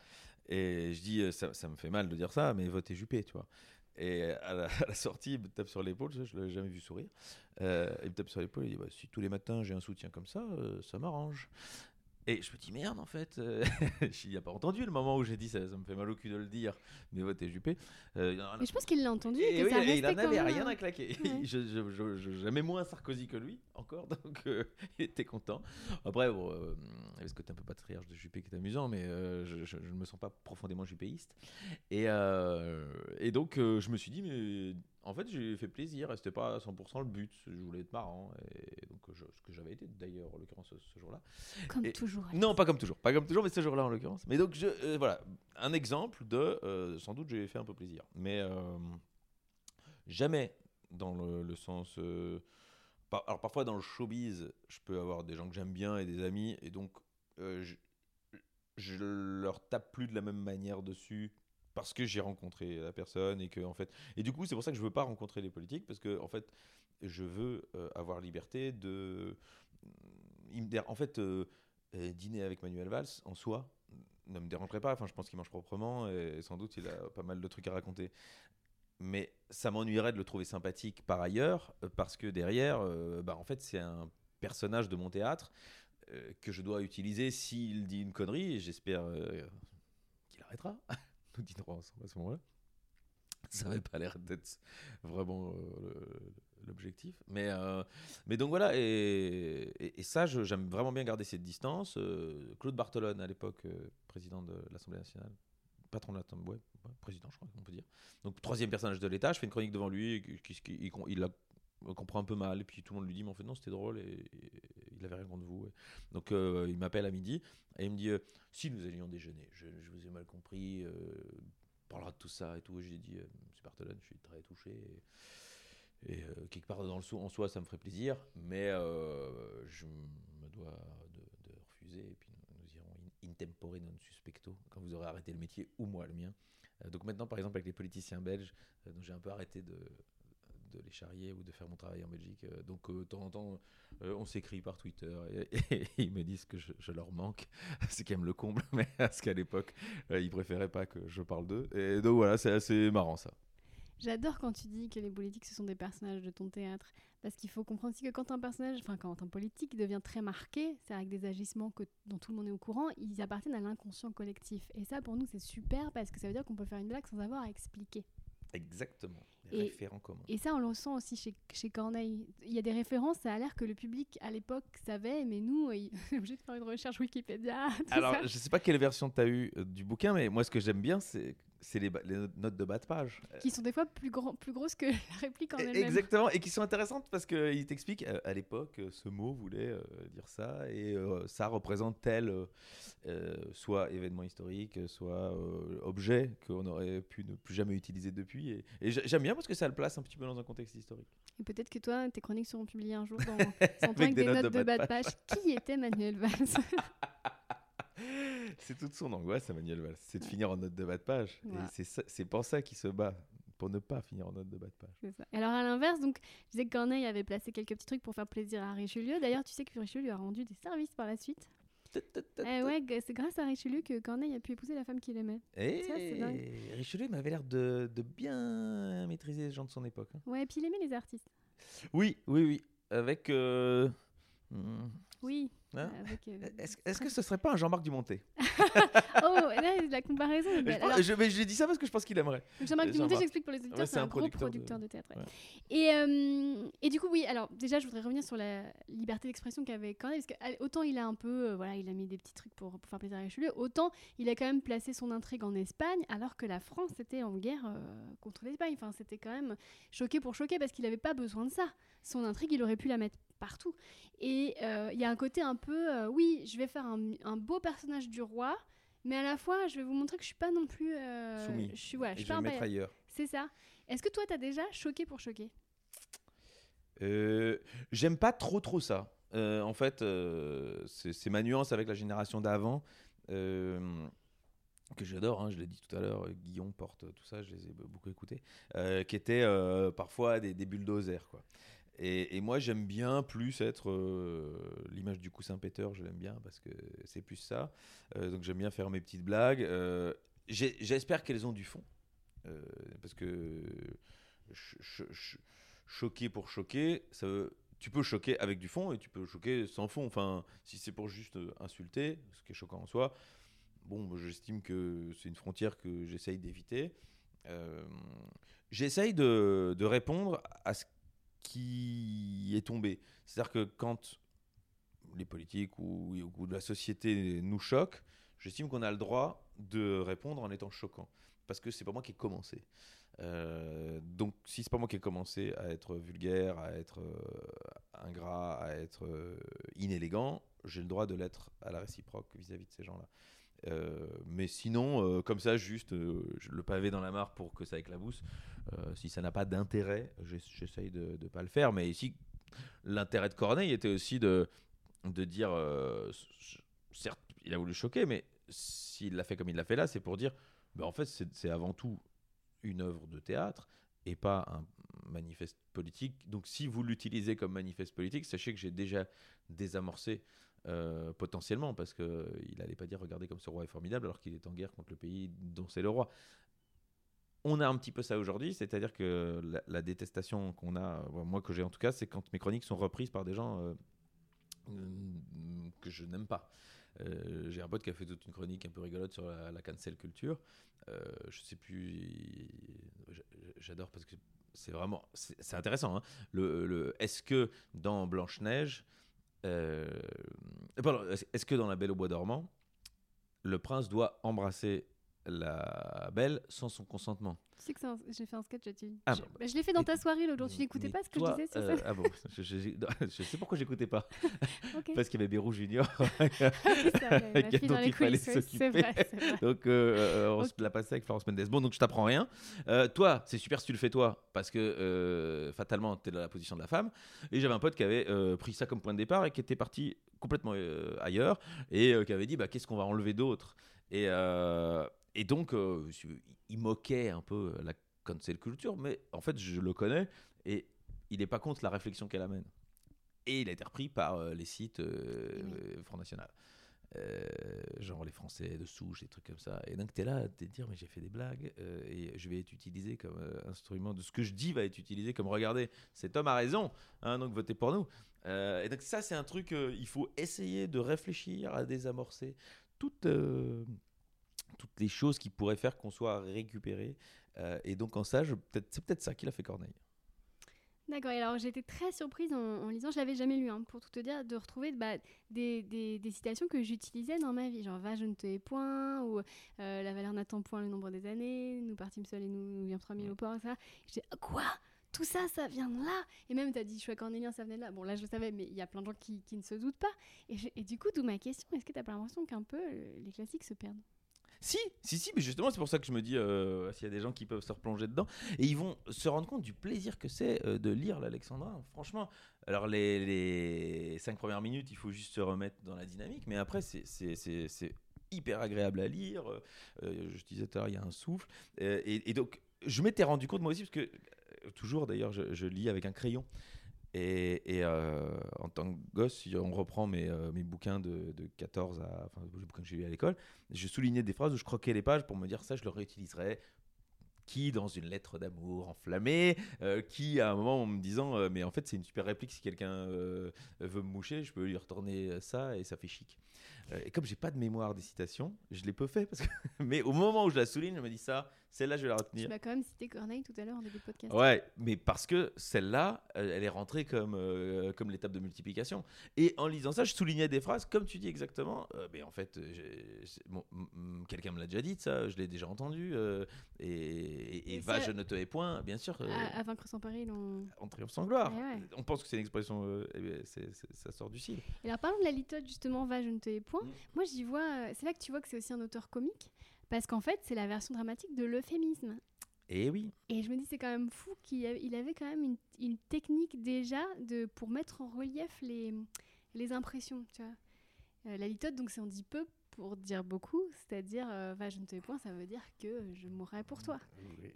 Et je dis, ça, ça me fait mal de dire ça, mais votez Juppé, tu vois. Et à la, sortie, il me tape sur l'épaule, je ne l'avais jamais vu sourire. Euh, il me tape sur l'épaule, il dit bah, Si tous les matins j'ai un soutien comme ça, euh, ça m'arrange. Et je me dis Merde, en fait, euh, il n'a pas entendu le moment où j'ai dit ça, ça me fait mal au cul de le dire, mais votez Juppé. Euh, il Mais je pense qu'il l'a entendu et et que oui, ça il restait en avait rien à claquer. Ouais. je, je- je- je- J'aimais moins Sarkozy que lui, encore, donc euh, il était content. Après, bon, euh, il y avait ce côté un peu patriarche de Juppé qui est amusant, mais euh, je, ne me sens pas profondément juppéiste. Et, euh, et donc, je me suis dit, mais en fait, j'ai fait plaisir, et c'était pas à 100% le but. Je voulais être marrant, et donc, je- ce que j'avais été d'ailleurs, en l'occurrence, ce, ce jour-là. Comme Et- toujours. Non, pas comme toujours, pas comme toujours, mais ce jour-là en l'occurrence. Mais donc, je, euh, voilà, un exemple de, euh, sans doute, j'ai fait un peu plaisir, mais euh, jamais dans le, le sens. par- alors parfois dans le showbiz, je peux avoir des gens que j'aime bien et des amis, et donc je, je leur tape plus de la même manière dessus parce que j'ai rencontré la personne et que en fait et du coup c'est pour ça que je veux pas rencontrer les politiques parce que en fait je veux euh, avoir liberté de en fait euh, euh, dîner avec Manuel Valls en soi ne me dérangerait pas. Enfin je pense qu'il mange proprement et sans doute il a pas mal de trucs à raconter. Mais ça m'ennuierait de le trouver sympathique par ailleurs euh, parce que derrière bah en fait c'est un personnage de mon théâtre que je dois utiliser s'il dit une connerie et j'espère qu'il arrêtera nous dînerons ensemble à ce moment-là. Ça n'avait pas l'air d'être vraiment euh, l'objectif. Mais euh, mais donc voilà et, et, ça j'aime vraiment bien garder cette distance. Euh, Claude Bartolone à l'époque président de l'Assemblée nationale patron de ouais, ouais, président je crois qu'on peut dire. Donc troisième personnage de l'État je fais une chronique devant lui qui- qui- il, il la comprend un peu mal et puis tout le monde lui dit mais en fait non c'était drôle et, il avait rien contre vous donc euh, il m'appelle à midi et il me dit euh, si nous allions déjeuner je, vous ai mal compris euh, on parlera de tout ça et tout. J'ai dit euh, monsieur Bartolone je suis très touché et, euh, quelque part dans le soi, en soi ça me ferait plaisir mais euh, je me dois de, refuser et puis nous, irons in, in tempore non suspecto quand vous aurez arrêté le métier ou moi le mien. Euh, donc maintenant par exemple avec les politiciens belges euh, dont j'ai un peu arrêté de de les charrier ou de faire mon travail en Belgique. Euh, Donc, euh, de temps en temps, euh, on s'écrit par Twitter et, et ils me disent que je, je leur manque, ce qui me le comble, mais parce qu'à l'époque, ils préféraient pas que je parle d'eux. Et donc voilà, c'est assez marrant ça. J'adore quand tu dis que les politiques ce sont des personnages de ton théâtre. Parce qu'il faut comprendre aussi que quand un personnage, enfin quand un politique devient très marqué, c'est avec des agissements que, dont tout le monde est au courant, ils appartiennent à l'inconscient collectif. Et ça pour nous c'est super parce que ça veut dire qu'on peut faire une blague sans avoir à expliquer. Exactement. Et- référents communs. Et ça, on le sent aussi chez, chez Corneille. Il y a des références, ça a l'air que le public à l'époque savait, mais nous, il- on est obligé de faire une recherche Wikipédia. Alors, ça. je sais pas quelle version tu as eu euh, du bouquin, mais moi, ce que j'aime bien, c'est c'est les, notes de bas de page. Qui sont des fois plus, grand, plus grosses que la réplique en Et- elle-même. Exactement, et qui sont intéressantes parce qu'il t'explique euh, à l'époque, euh, ce mot voulait euh, dire ça, et euh, ça représente tel soit événement historique, soit objet qu'on aurait pu ne plus jamais utiliser depuis. Et, et j'a- j'aime bien parce que ça le place un petit peu dans un contexte historique. Et peut-être que toi, tes chroniques seront publiées un jour dans 100 ans avec des, notes, de bas de page. Qui était Manuel Valls? C'est toute son angoisse, Emmanuel Valls, c'est de finir en note de bas de page. Voilà. Et c'est pour ça qu'il se bat, pour ne pas finir en note de bas de page. C'est ça. Et Alors à l'inverse, donc, je disais que Corneille avait placé quelques petits trucs pour faire plaisir à Richelieu. D'ailleurs, tu sais que Richelieu lui a rendu des services par la suite. Eh ouais, c'est grâce à Richelieu que Corneille a pu épouser la femme qu'il aimait. Et Ça, dingue. Richelieu m'avait l'air de, de bien maîtriser les gens de son époque. hein. Ouais, et puis il aimait les artistes. Oui, oui, oui. Avec. euh, hmm, Oui. Hein avec, euh, Est-ce que ce serait pas un Jean-Marc Dumonté? Oh, là, la comparaison est je, belle. pense- Alors, je, mais j'ai dit ça parce que je pense qu'il aimerait. Jean-Marc Euh, Dumonté, j'explique pour les auditeurs, Ouais, c'est un, gros producteur de- producteur de, théâtre. ouais. ouais. Et, euh, et du coup, oui, alors déjà, je voudrais revenir sur la liberté d'expression qu'avait Corneille, parce que autant il a un peu, euh, voilà, il a mis des petits trucs pour, pour faire plaisir à Richelieu, autant il a quand même placé son intrigue en Espagne, alors que la France était en guerre contre l'Espagne. Enfin, c'était quand même choqué pour choquer, parce qu'il n'avait pas besoin de ça. Son intrigue, il aurait pu la mettre partout. Et euh, il y a un côté un peu, euh, oui, je vais faire un, un beau personnage du roi, mais à la fois, je vais vous montrer que je suis pas non plus. euh, Soumis. Je suis, voilà, je Et suis je pas vais un le mettre ailleurs. C'est ça. Est-ce que toi, t'as déjà choqué pour choquer? Euh, J'aime pas trop trop ça. En fait, c'est ma nuance avec la génération d'avant. que j'adore, hein, je l'ai dit tout à l'heure, Guillaume porte tout ça, je les ai beaucoup écoutés, euh, qui étaient euh, parfois des, des bulldozers. Quoi. Et, moi, j'aime bien plus être euh, l'image du coussin péteur, je l'aime bien parce que c'est plus ça. Euh, donc j'aime bien faire mes petites blagues. Euh, J'espère qu'elles ont du fond. Parce que ch- ch- ch- choquer pour choquer, ça veut- tu peux choquer avec du fond et tu peux choquer sans fond. Enfin, si c'est pour juste insulter, ce qui est choquant en soi, bon, j'estime que c'est une frontière que j'essaye d'éviter. J'essaye de, de répondre à ce qui est tombé. C'est-à-dire que quand les politiques ou, ou la société nous choquent, j'estime qu'on a le droit de répondre en étant choquant. Parce que c'est pas moi qui ai commencé. Euh, donc, si c'est pas moi qui ai commencé à être vulgaire, à être euh, ingrat, à être euh, inélégant, j'ai le droit de l'être à la réciproque vis-à-vis de ces gens-là. Euh, mais sinon, euh, comme ça, juste euh, le pavé dans la mare pour que ça éclabousse, si ça n'a pas d'intérêt, j'ess- j'essaye de ne pas le faire. Mais ici, l'intérêt de Corneille était aussi de, de dire, certes, il a voulu choquer, mais s'il l'a fait comme il l'a fait là, c'est pour dire, ben, en fait, c'est avant tout une œuvre de théâtre et pas un manifeste politique. Donc si vous l'utilisez comme manifeste politique, sachez que j'ai déjà désamorcé euh, potentiellement, parce qu'il n'allait pas dire regardez comme ce roi est formidable alors qu'il est en guerre contre le pays dont c'est le roi. On a un petit peu ça aujourd'hui, c'est-à-dire que la, détestation qu'on a, euh, moi que j'ai en tout cas, c'est quand mes chroniques sont reprises par des gens euh, euh, que je n'aime pas. Euh, j'ai un pote qui a fait toute une chronique un peu rigolote sur la, la cancel culture. Euh, je sais plus, j'adore parce que c'est vraiment, c'est intéressant. hein. Le, est-ce que dans Blanche Neige, euh, est-ce que dans La Belle au bois dormant, le prince doit embrasser la belle sans son consentement Tu sais que c'est un- j'ai fait un sketch là-dessus. Ah je bah, je l'ai fait dans ta soirée l'autre jour. Tu n'écoutais pas ce que toi, je disais sur euh, ça Ah bon, je, je- je- je sais pourquoi j'écoutais pas. Parce qu'il y avait Bérou Junior. Fille dont dans les il fallait s'occuper. c'est c'est. Donc, euh, euh, on Ok. se l'a passé avec Florence Mendes. Bon, donc je t'apprends rien. Euh, toi, c'est super si tu le fais toi, parce que euh, fatalement, tu es dans la position de la femme. Et j'avais un pote qui avait euh, pris ça comme point de départ et qui était parti complètement euh, ailleurs et euh, qui avait dit bah, qu'est-ce qu'on va enlever d'autre? Et, euh, et donc, euh, il moquait un peu la cancel culture, mais en fait, je le connais et il n'est pas contre la réflexion qu'elle amène. Et il a été repris par euh, les sites euh, Front National. Euh, genre les Français de souche, des trucs comme ça. Et donc tu es là à te dire, mais j'ai fait des blagues euh, et je vais être utilisé comme euh, instrument de ce que je dis va être utilisé comme regardez, cet homme a raison, hein, donc votez pour nous. Et donc ça, c'est un truc, il faut essayer de réfléchir à désamorcer toutes, euh, toutes les choses qui pourraient faire qu'on soit récupéré. Euh, et donc en ça, je- c'est peut-être ça qu'il a fait Corneille. D'accord, et alors j'étais très surprise en, en lisant, je l'avais jamais lu, hein, pour tout te dire, de retrouver bah, des, des- des citations que j'utilisais dans ma vie, genre va, je ne te hais point, ou euh, la valeur n'attend point le nombre des années, nous partîmes seuls et nous, nous vîmes trois mille au port, ça. J'étais, Ah, quoi? Tout ça, ça vient de là? Et même, tu as dit choix cornélien, ça venait de là. Bon, là, je le savais, mais il y a plein de gens qui, qui ne se doutent pas. Et, du coup, d'où ma question, est-ce que tu n'as pas l'impression qu'un peu euh, les classiques se perdent? Si, si, si, mais justement, c'est pour ça que je me dis, euh, s'il y a des gens qui peuvent se replonger dedans, et ils vont se rendre compte du plaisir que c'est euh, de lire l'Alexandrin. Franchement, alors les, les cinq premières minutes, il faut juste se remettre dans la dynamique, mais après, c'est- hyper agréable à lire. Euh, je disais tout à l'heure, il y a un souffle. Et, donc, je m'étais rendu compte moi aussi, parce que toujours d'ailleurs, je lis avec un crayon. Et, euh, en tant que gosse, on reprend mes, euh, mes bouquins de, de 14 à. Enfin, les bouquins que j'ai eu à l'école, je soulignais des phrases où je croquais les pages pour me dire ça, je le réutiliserai. Qui dans une lettre d'amour enflammée, euh, qui à un moment en me disant mais en fait c'est une super réplique si quelqu'un veut me moucher, je peux lui retourner ça et ça fait chic. Euh, et comme j'ai pas de mémoire des citations, je l'ai peu fait parce que mais au moment où je la souligne, je me dis ça, celle-là je vais la Tu retenir. m'as quand même cité Corneille tout à l'heure en début de podcast. Ouais, mais parce que celle-là, euh, elle est rentrée comme, euh, comme l'étape de multiplication. Et en lisant ça, je soulignais des phrases, comme tu dis exactement. euh, mais en fait, bon, quelqu'un me l'a déjà dit, ça, je l'ai déjà entendu. euh, et et, et Et va, je ne te hais point, bien sûr. À, à vaincre sans péril, on... en triomphe sans gloire. Eh ouais. On pense que c'est une expression, eh ça sort du cil. Et alors, parlons de la litote, justement, va, je ne te hais point. Mm. Moi, j'y vois. euh, C'est là que tu vois que c'est aussi un auteur comique, parce qu'en fait, c'est la version dramatique de l'euphémisme. Et oui. Et je me dis, c'est quand même fou qu'il avait quand même une, une technique déjà de, pour mettre en relief les, les impressions, tu vois. Euh, la litote, donc, c'est on dit peu pour dire beaucoup, c'est-à-dire, euh, je ne te point, ça veut dire que je mourrai pour toi.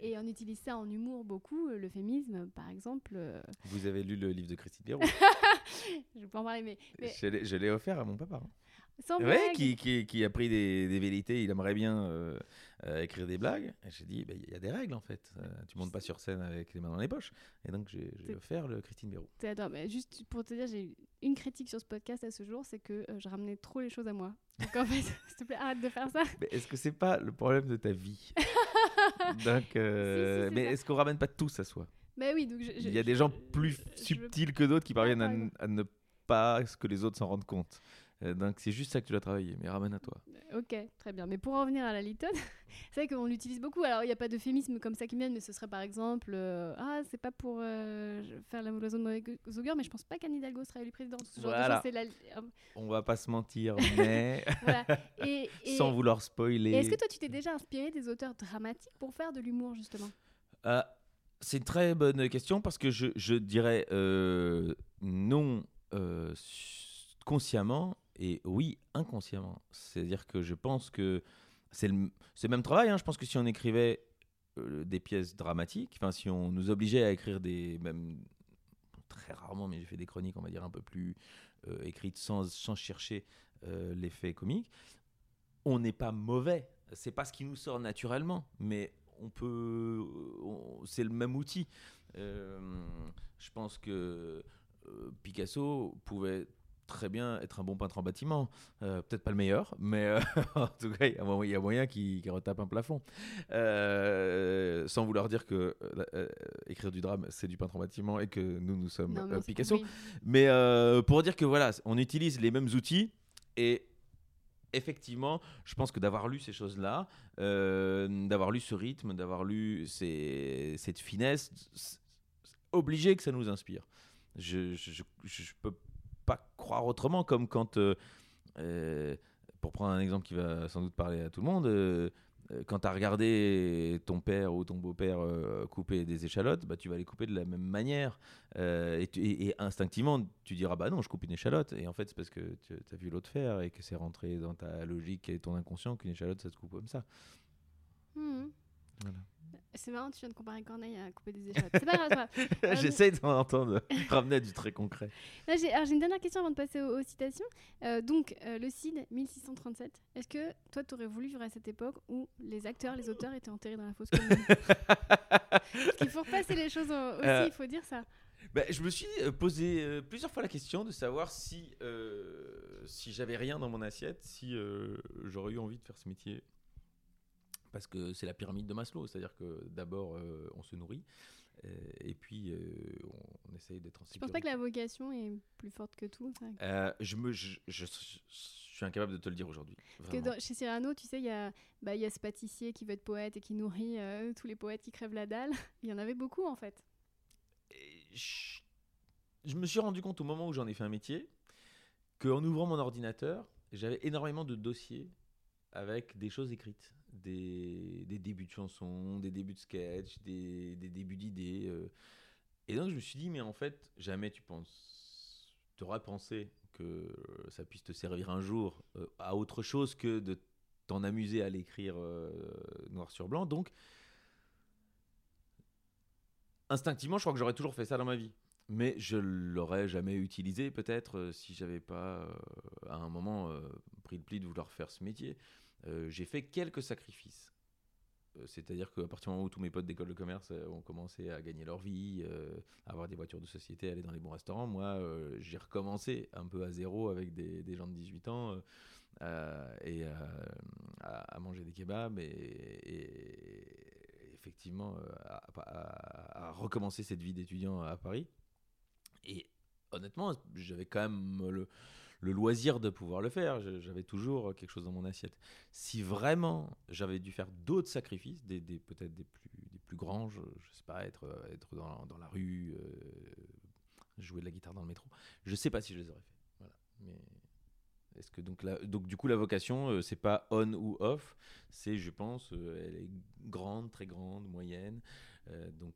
Et on utilise ça en humour beaucoup, euh, l'euphémisme, par exemple. euh, Vous avez lu le livre de Christine Béraud je vais pas en parler, mais, mais Je l'ai- je l'ai offert à mon papa. hein. Sans Ouais, blague. qui, qui, qui a pris des, des vérités, il aimerait bien euh, euh, écrire des blagues. J'ai dit, bah, il y a des règles en fait. Euh, tu montes pas sur scène avec les mains dans les poches. Et donc j'ai offert le Christine Béraud. Attends, mais juste pour te dire, j'ai eu une critique sur ce podcast à ce jour, c'est que euh, je ramenais trop les choses à moi. Donc en fait, s'il te plaît, arrête de faire ça. Mais est-ce que c'est pas le problème de ta vie Donc, Si, si, c'est mais est-ce qu'on ramène pas tous à soi? Bah oui, donc je, je- Il y a des gens plus subtils que d'autres qui parviennent à, ne pas que les autres s'en rendent compte. Euh, donc c'est juste ça que tu dois travailler. Mais ramène à toi. Ok, très bien. Mais pour en revenir à la litote, c'est vrai qu'on l'utilise beaucoup. Alors, il n'y a pas d'euphémisme comme ça qui me viennent, mais ce serait par exemple euh, Ah, c'est pas pour euh, faire la l'oiseau de mauvais augure, mais je pense pas qu'Anne Hidalgo sera élue présidente. Ce genre Voilà. la- euh, On va pas se mentir, mais voilà. Et, et- sans vouloir spoiler. est-ce que toi, tu t'es déjà inspiré des auteurs dramatiques pour faire de l'humour, justement? Euh, c'est une très bonne question parce que je, je dirais euh, non euh, consciemment et oui inconsciemment. C'est-à-dire que je pense que c'est le, même travail. hein. Je pense que si on écrivait euh, des pièces dramatiques, si on nous obligeait à écrire des même très rarement, mais j'ai fait des chroniques, on va dire un peu plus euh, écrites sans, chercher euh, l'effet comique. On n'est pas mauvais. C'est pas ce qui nous sort naturellement, mais on peut. c'est le même outil. Je pense que Picasso pouvait très bien être un bon peintre en bâtiment. Euh, Peut-être pas le meilleur, mais euh, en tout cas, il y a moyen, qu'il retape un plafond. Euh, sans vouloir dire que écrire du drame, c'est du peintre en bâtiment et que nous, nous sommes Non, mais Picasso. Mais pour dire que voilà, on utilise les mêmes outils et effectivement, je pense que d'avoir lu ces choses-là, d'avoir lu ce rythme, d'avoir lu ces- cette finesse, obligé que ça nous inspire. Je je, je, je peux pas croire autrement, comme quand, euh, euh, pour prendre un exemple qui va sans doute parler à tout le monde, euh, quand tu as regardé ton père ou ton beau-père couper des échalotes, bah, tu vas les couper de la même manière. Et, tu- et- et instinctivement, tu diras bah non, je coupe une échalote. Et en fait, c'est parce que tu as vu l'autre faire et que c'est rentré dans ta logique et ton inconscient qu'une échalote, ça se coupe comme ça. Voilà. C'est marrant, tu viens de comparer Corneille à couper des échalotes. C'est pas grave. Euh, J'essaie d'en entendre, ramener du très concret. Là, j'ai alors, j'ai une dernière question avant de passer aux, aux citations. Euh, donc, euh, le Cid, 1637. Est-ce que toi, tu aurais voulu vivre à cette époque où les acteurs, les auteurs étaient enterrés dans la fosse commune Parce qu'il faut repasser les choses au- aussi, Euh, il faut dire ça. Ben, je me suis posé plusieurs fois la question de savoir si, si j'avais rien dans mon assiette, si j'aurais eu envie de faire ce métier parce que c'est la pyramide de Maslow, c'est-à-dire que d'abord euh, on se nourrit et, et puis euh, on, on essaye d'être en Je pense pas sécurité. que la vocation est plus forte que tout. ça? Euh, je, me, je, je- je suis incapable de te le dire aujourd'hui. Parce que chez Cyrano, tu sais, il y a, bah, il y a ce pâtissier qui veut être poète et qui nourrit euh, tous les poètes qui crèvent la dalle. Il y en avait beaucoup en fait. Je, je me suis rendu compte au moment où j'en ai fait un métier qu'en ouvrant mon ordinateur, j'avais énormément de dossiers avec des choses écrites, des, des débuts de chansons, des débuts de sketch, des, des débuts d'idées. euh. Et donc je me suis dit, mais en fait, jamais tu penses, pensé que ça puisse te servir un jour euh, à autre chose que de t'en amuser à l'écrire euh, noir sur blanc. Donc, instinctivement, je crois que j'aurais toujours fait ça dans ma vie. Mais je l'aurais jamais utilisé peut-être euh, si j'avais pas euh, à un moment euh, pris le pli de vouloir faire ce métier. Euh, j'ai fait quelques sacrifices. Euh, C'est-à-dire qu'à partir du moment où tous mes potes d'école de commerce euh, ont commencé à gagner leur vie, à avoir des voitures de société, à aller dans les bons restaurants, moi j'ai recommencé un peu à zéro avec des, gens de 18 ans et à, manger des kebabs et, effectivement à recommencer cette vie d'étudiant à Paris. Et honnêtement, j'avais quand même le, le loisir de pouvoir le faire. J'avais toujours quelque chose dans mon assiette. Si vraiment j'avais dû faire d'autres sacrifices, des, peut-être des plus, des plus grands, je, je sais pas, être, euh, être dans, dans la rue, euh, jouer de la guitare dans le métro, je sais pas si je les aurais fait. Voilà. Mais est-ce que donc, donc du coup la vocation, euh, c'est pas on ou off, c'est je pense, elle est grande, très grande, moyenne. Donc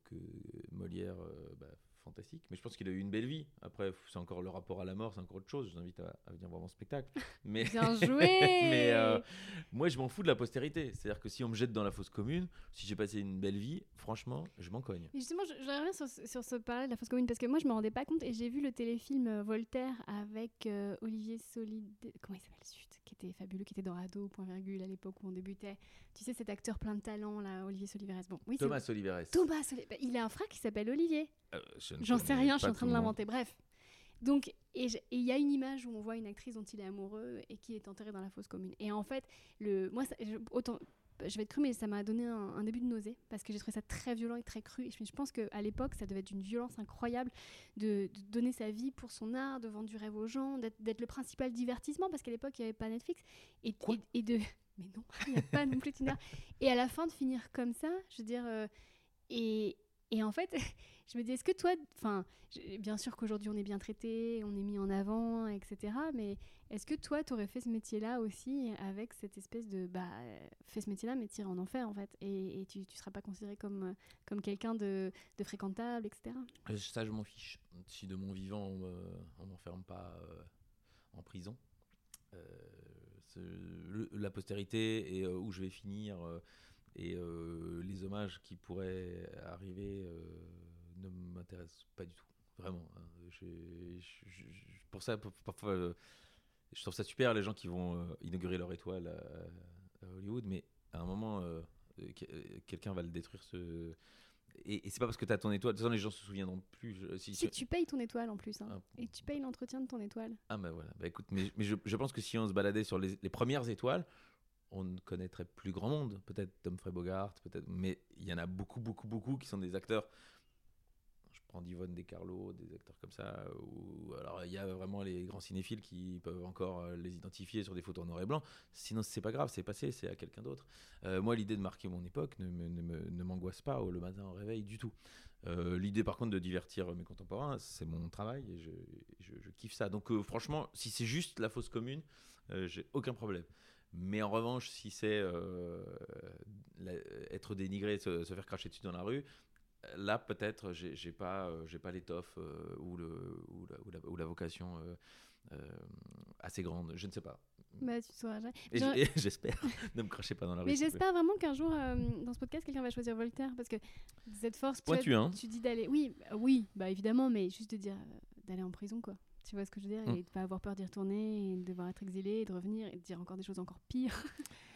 Molière, bah, fantastique. Mais je pense qu'il a eu une belle vie. Après, c'est encore le rapport à la mort, c'est encore autre chose. Je vous invite à, à venir voir mon spectacle. Mais, Bien joué mais euh, moi, je m'en fous de la postérité. C'est-à-dire que si on me jette dans la fosse commune, si j'ai passé une belle vie, franchement, je m'en cogne. Mais justement, je, je reviens sur, ce- sur ce parallèle de la fausse commune parce que moi, je me rendais pas compte et j'ai vu le téléfilm euh, Voltaire avec euh, Olivier Solide. Comment il s'appelle qui était fabuleux, qui était dans Ado, point virgule, à l'époque où on débutait. Tu sais, cet acteur plein de talent, là, Olivier Soliveres. Bon, oui, Thomas Oliveres. Thomas Soliveres. Bah, il a un frère qui s'appelle Olivier. Euh, je J'en sais rien, je suis en train de l'inventer. Bref. Donc, et il y a une image où on voit une actrice dont il est amoureux et qui est enterrée dans la fosse commune. Et en fait, le, moi, ça- je, autant, je vais être cru, mais ça m'a donné un, un début de nausée parce que j'ai trouvé ça très violent et très cru. Et je, je pense qu'à l'époque, ça devait être d'une violence incroyable de, de donner sa vie pour son art, de vendre du rêve aux gens, d'être le principal divertissement parce qu'à l'époque, il n'y avait pas Netflix. Et, Quoi et, et de. Mais non, il n'y a pas non plus Tinder. Et à la fin, de finir comme ça, je veux dire. euh, et, et en fait, je me dis, est-ce que toi, enfin, bien sûr qu'aujourd'hui on est bien traité, on est mis en avant, etc. Mais est-ce que toi, tu aurais fait ce métier-là aussi avec cette espèce de, bah, euh, fais ce métier-là, mais tire en enfer en fait, et, tu, tu seras pas considéré comme, euh, comme quelqu'un de, fréquentable, etc. Euh, Ça, je m'en fiche. Si de mon vivant, on on m'enferme pas en prison, la postérité et où je vais finir et les hommages qui pourraient arriver ne m'intéressent pas du tout. Vraiment. hein. Pour ça, parfois, je trouve ça super les gens qui vont euh, inaugurer leur étoile à, à Hollywood, mais à un moment, euh, euh, que- quelqu'un va le détruire ce. Et, et c'est pas parce que tu as ton étoile. De toute façon, les gens se souviendront plus. Je- si- Si tu payes ton étoile en plus, hein, Ah. et tu payes l'entretien de ton étoile. Ah bah voilà, bah écoute, mais, mais je, je pense que si on se baladait sur les, les premières étoiles, on ne connaîtrait plus grand monde. Peut-être Humphrey Bogart, peut-être, mais il y en a beaucoup, beaucoup, beaucoup qui sont des acteurs. Prends Divonne Descarlo, des acteurs comme ça. Ou alors il y a vraiment les grands cinéphiles qui peuvent encore euh, les identifier sur des photos en noir et blanc. Sinon c'est pas grave, c'est passé, c'est à quelqu'un d'autre. Euh, moi l'idée de marquer mon époque ne, m'angoisse pas au- le matin au réveil du tout. Euh, L'idée, par contre, de divertir mes contemporains, c'est mon travail et je, kiffe ça. Donc, franchement, si c'est juste la fosse commune, j'ai aucun problème. Mais en revanche, si c'est être dénigré, se, se faire cracher dessus dans la rue, là, peut-être, j'ai pas, euh, j'ai pas l'étoffe euh, ou, le, ou, la, ou, la, ou la vocation euh, euh, assez grande. Je ne sais pas. Bah, tu sauras jamais. J'espère. ne me crachez pas dans la rue. Mais j'espère vraiment qu'un jour, dans ce podcast, quelqu'un va choisir Voltaire. Parce que cette force, tu, Pointu, vois, hein. tu dis d'aller. Oui, oui, bah évidemment, mais juste de dire d'aller en prison, quoi. Tu vois ce que je veux dire? Mm. Et de pas avoir peur d'y retourner, et de devoir être exilé, et de revenir, et de dire encore des choses encore pires.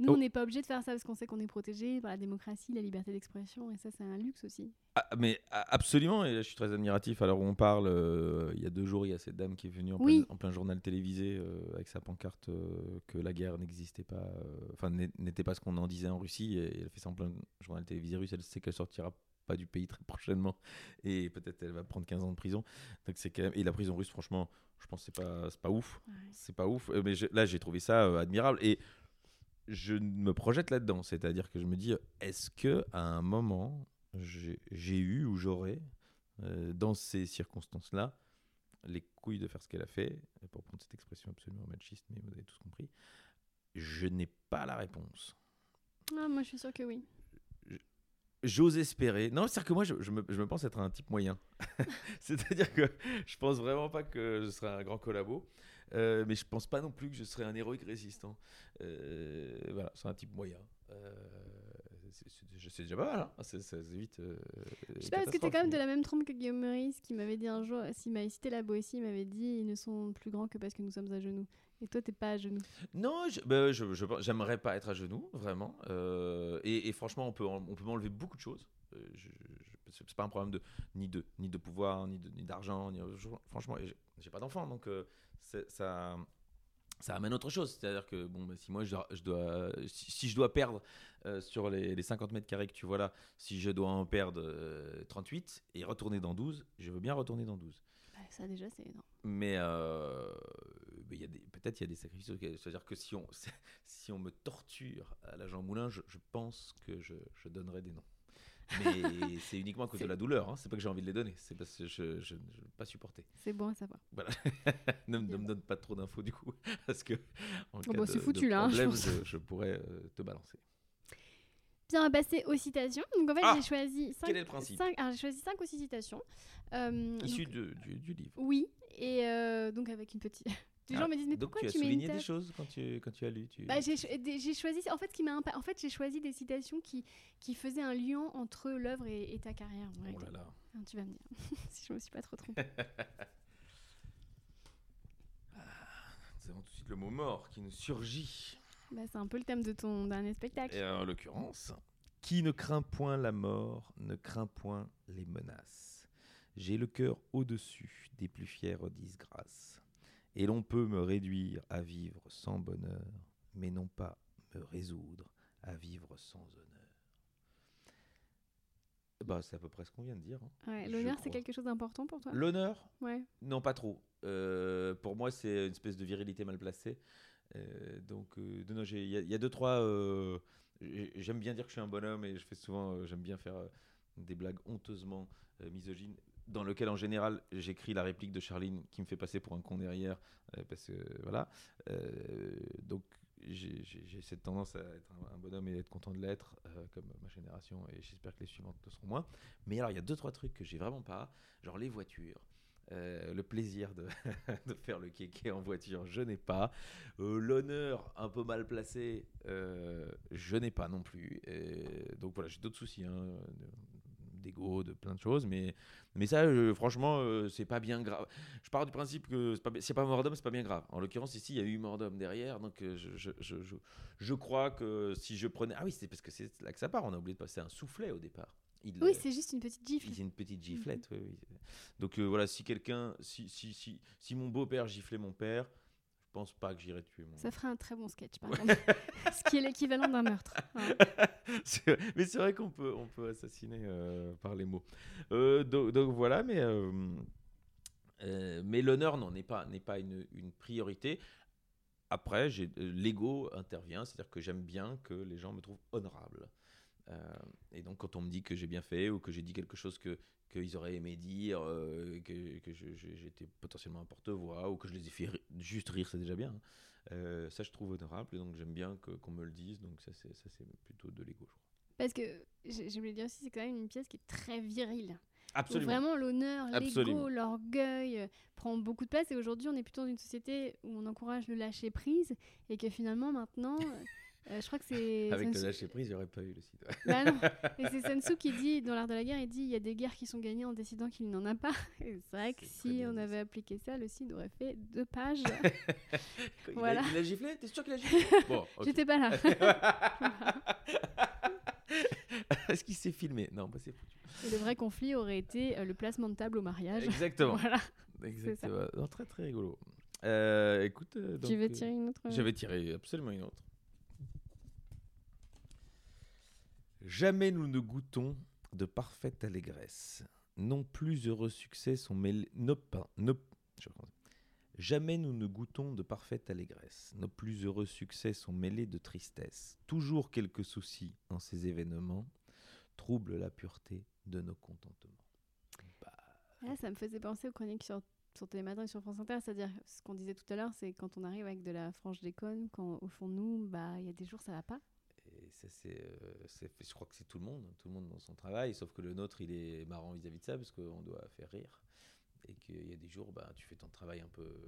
Nous, Oh. on n'est pas obligé de faire ça parce qu'on sait qu'on est protégé par la démocratie, la liberté d'expression, et ça, c'est un luxe aussi. Ah, mais a- absolument, et là, je suis très admiratif. Alors on parle, euh, il y a deux jours, il y a cette dame qui est venue en, Oui. plein, en plein journal télévisé euh, avec sa pancarte euh, que la guerre n'existait pas, enfin n'était pas ce qu'on en disait en Russie, et elle fait ça en plein journal télévisé russe. Elle sait qu'elle sortira pas du pays très prochainement, et peut-être elle va prendre 15 ans de prison. Donc c'est quand même, et la prison russe, franchement, je pense que c'est pas, pas ouf. C'est pas ouf. Mais je- là, j'ai trouvé ça admirable. Et je me projette là-dedans. C'est-à-dire que je me dis, est-ce que à un moment, j'ai eu ou j'aurais, euh, dans ces circonstances-là, les couilles de faire ce qu'elle a fait, pour prendre cette expression absolument machiste, mais vous avez tous compris, je n'ai pas la réponse. Ah, moi, je suis sûre que oui. J'ose espérer. Non, c'est-à-dire que moi, je, je me, je me pense être un type moyen. c'est-à-dire que je pense vraiment pas que je serai un grand collabo. Euh, mais je pense pas non plus que je serai un héroïque résistant. Euh, voilà, c'est un type moyen. Euh, je sais déjà pas mal. hein. Ça évite. euh, Je sais pas, parce que t'es quand même de la même trompe que Guillaume Meurice qui m'avait dit un jour, s'il m'avait cité la Boétie, il m'avait dit ils ne sont plus grands que parce que nous sommes à genoux. Et toi, t'es pas à genoux. Non, je- bah, je- j'aimerais pas être à genoux, vraiment. Euh, et, et franchement, on peut, on peut m'enlever beaucoup de choses. Euh, je- c'est pas un problème de ni de ni de pouvoir, ni de- ni d'argent. Ni, je- franchement, j'ai j'ai pas d'enfant, donc euh, c'est- ça. Ça amène autre chose, c'est-à-dire que bon, bah, si moi je dois, je dois- si, si je dois perdre euh, sur les, les 50 mètres carrés que tu vois là, si je dois en perdre euh, 38 et retourner dans 12, je veux bien retourner dans 12. Bah, ça, déjà, c'est énorme. Mais euh, mais il y a des- peut-être il y a des sacrifices. auxquels- C'est-à-dire que si on, si on me torture à la Jean Moulin, je, je pense que je, je donnerai des noms. Mais c'est uniquement à cause de la douleur. Hein. C'est pas que j'ai envie de les donner. C'est parce que je je ne veux pas supporter. C'est bon à savoir. Voilà. ne, me- ne me donne pas trop d'infos du coup. Parce que en cas bah, c'est de- foutu, de là, hein, je problème, je, je pourrais euh, te balancer. Bien, on va passer aux citations. Donc, en fait, Ah j'ai choisi cinq, Quel est le principe cinq- alors, j'ai choisi cinq ou six citations. Euh, Issu donc, de- du, du livre. Oui, et euh, donc avec une petite. Les gens Ah, me disent, mais Donc pourquoi tu as tu souligné des choses quand tu, quand tu as lu tu... Bah, j'ai choisi en fait ce qui m'a en fait j'ai choisi des citations qui qui faisaient un lien entre l'œuvre et, et ta carrière. en Oh là là. Tu vas me dire si je me suis pas trop trompée. Nous avons tout de suite le mot mort qui nous surgit. bah, c'est un peu le thème de ton dernier spectacle. Et en l'occurrence, qui ne craint point la mort ne craint point les menaces? J'ai le cœur au-dessus des plus fières disgrâces. Et l'on peut me réduire à vivre sans bonheur, mais non pas me résoudre à vivre sans honneur. Bah, c'est à peu près ce qu'on vient de dire. hein. Ouais, L'honneur c'est quelque chose d'important pour toi? L'honneur, Ouais. non, pas trop. Euh, pour moi, c'est une espèce de virilité mal placée. Euh, donc, euh, il y, y a deux, trois. j'ai- j'aime bien dire que je suis un bonhomme et je fais souvent. j'aime bien faire des blagues honteusement misogynes, dans lequel en général j'écris la réplique de Charline qui me fait passer pour un con derrière. euh, parce que voilà. Euh, donc, j'ai cette tendance à être un, bonhomme et être content de l'être, euh, comme ma génération, et j'espère que les suivantes le seront moins. Mais alors, il y a deux, trois trucs que j'ai vraiment pas, genre les voitures. Le plaisir de, faire le kéké en voiture, je n'ai pas. L'honneur un peu mal placé, je n'ai pas non plus. Donc voilà, j'ai d'autres soucis, hein, d'ego, de plein de choses, mais, mais ça, euh, franchement, euh, c'est pas bien grave. Je pars du principe que c'est pas, a pas mort d'homme, c'est pas bien grave. En l'occurrence, ici, il y a eu mort d'homme derrière, donc euh, je, je, je, je, je crois que si je prenais. Ah oui, c'est parce que c'est là que ça part, on a oublié de passer un soufflet au départ. Il, Oui, c'est juste une petite gifle. a une petite giflette, oui, oui. Donc euh, voilà, si quelqu'un, si, si, si, si mon beau-père giflait mon père, pense pas que j'irais tuer mon. Ça ferait un très bon sketch par exemple. ce qui est l'équivalent d'un meurtre. mais c'est vrai qu'on peut, on peut assassiner euh, par les mots. Euh, donc, donc voilà, mais, euh, mais l'honneur non n'est pas, n'est pas une, une priorité. Après, j'ai- l'ego intervient, c'est-à-dire que j'aime bien que les gens me trouvent honorable. Et donc, quand on me dit que j'ai bien fait ou que j'ai dit quelque chose que qu'ils auraient aimé dire, euh, que, que je- je- j'étais potentiellement un porte-voix ou que je les ai fait juste rire, c'est déjà bien. hein. Euh, ça, je trouve honorable et donc j'aime bien que- qu'on me le dise. Donc, ça, c'est ça, c'est plutôt de l'ego, je crois. Parce que oublié de dire aussi, c'est quand même une pièce qui est très virile. Absolument. vraiment l'honneur, l'ego, l'orgueil euh, prend beaucoup de place. Et aujourd'hui, on est plutôt dans une société où on encourage le lâcher prise et que finalement, maintenant, euh, je crois que c'est. Avec le lâcher prise, j'aurais pas eu le site. Bah non. Et c'est Sun Tzu qui dit, dans l'art de la guerre, il dit il y a des guerres qui sont gagnées en décidant qu'il n'en a pas. Et c'est vrai que si on avait ça. appliqué ça, le Cid aurait fait deux pages. Il, Voilà. a, il a giflé? T'es sûr qu'il a giflé? Bon, ok. J'étais pas là. Est-ce qu'il s'est filmé? Non, bah c'est foutu. Et le vrai conflit aurait été euh, le placement de table au mariage. Exactement. Voilà. Exactement. Non, très très rigolo. Euh, écoute, euh, tu donc, veux tirer une autre Je vais tirer absolument une autre. Jamais nous ne goûtons de parfaite allégresse. Non plus heureux succès sont mêlés. No, pardon, no- je recommence. Jamais nous ne goûtons de parfaite allégresse. Nos plus heureux succès sont mêlés de tristesse. Toujours quelques soucis en ces événements troublent la pureté de nos contentements. Bah, Ah, ça me faisait penser aux chroniques sur, sur Télématin et sur France Inter. C'est-à-dire, ce qu'on disait tout à l'heure, c'est quand on arrive avec de la frange déconne, quand au fond de nous, bah, il y a des jours ça va pas. Euh, je crois que c'est tout le monde, tout le monde dans son travail, sauf que le nôtre, il est marrant vis-à-vis de ça, parce qu'on doit faire rire. Et qu'il y a des jours, bah, tu fais ton travail un peu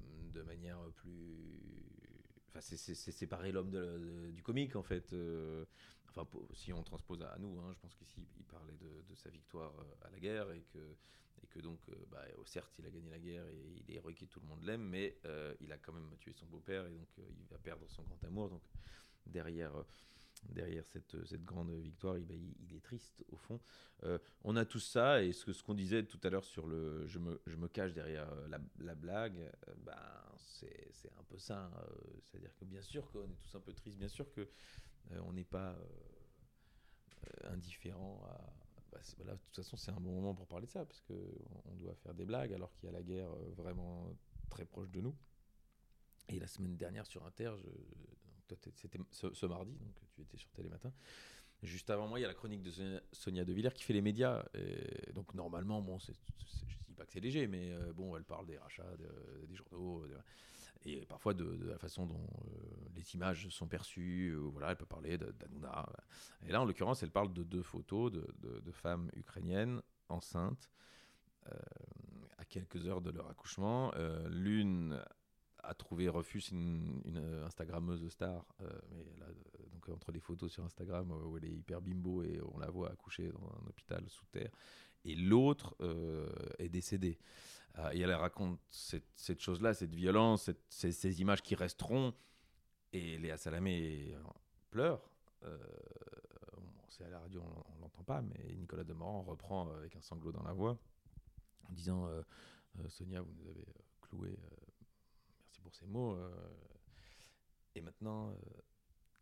mm, de manière plus. Enfin, c'est, séparer l'homme du comique, en fait. euh, Enfin, si on transpose à nous, hein, je pense qu'ici, il parlait de, sa victoire euh, à la guerre, et que, et que donc, bah, euh, certes, il a gagné la guerre et il est héroïque et tout le monde l'aime, mais il a quand même tué son beau-père, et donc il va perdre son grand amour. Donc, derrière, euh, derrière cette, cette grande victoire, il, ben, il- est triste au fond. Euh, on a tout ça, et ce, ce qu'on disait tout à l'heure sur le je me, je me cache derrière euh, la, la blague, ben, c'est un peu ça. hein, C'est-à-dire que bien sûr qu'on est tous un peu tristes, bien sûr que euh, on n'est pas indifférent à. bah, de toute façon, c'est un bon moment pour parler de ça, parce qu'on on doit faire des blagues alors qu'il y a la guerre vraiment très proche de nous. Et la semaine dernière sur Inter, je, c'était ce, mardi, donc tu étais sur Télématin. Juste avant moi, il y a la chronique de Sonia, De Villers qui fait les médias. Donc normalement, bon, je dis pas que c'est léger, mais euh, bon, elle parle des rachats de- des journaux, de- et parfois de, la façon dont euh, les images sont perçues. euh, voilà, elle peut parler d'Anouna. Et là, en l'occurrence, elle parle de deux photos de, femmes ukrainiennes enceintes euh, à quelques heures de leur accouchement. Euh, L'une a trouvé refuge, une, une Instagrammeuse star, euh, mais euh, donc entre les photos sur Instagram euh, où elle est hyper bimbo et on la voit accoucher dans un hôpital sous terre, et l'autre euh, est décédée. Euh, et elle raconte cette, cette chose-là, cette violence, ces, images qui resteront. Et Léa Salamé euh, pleure. Euh, bon, c'est à la radio, on, ne l'entend pas, mais Nicolas Demorand reprend euh, avec un sanglot dans la voix en disant euh, euh, Sonia, vous nous avez euh, cloué. Pour ces mots. euh, et maintenant, euh,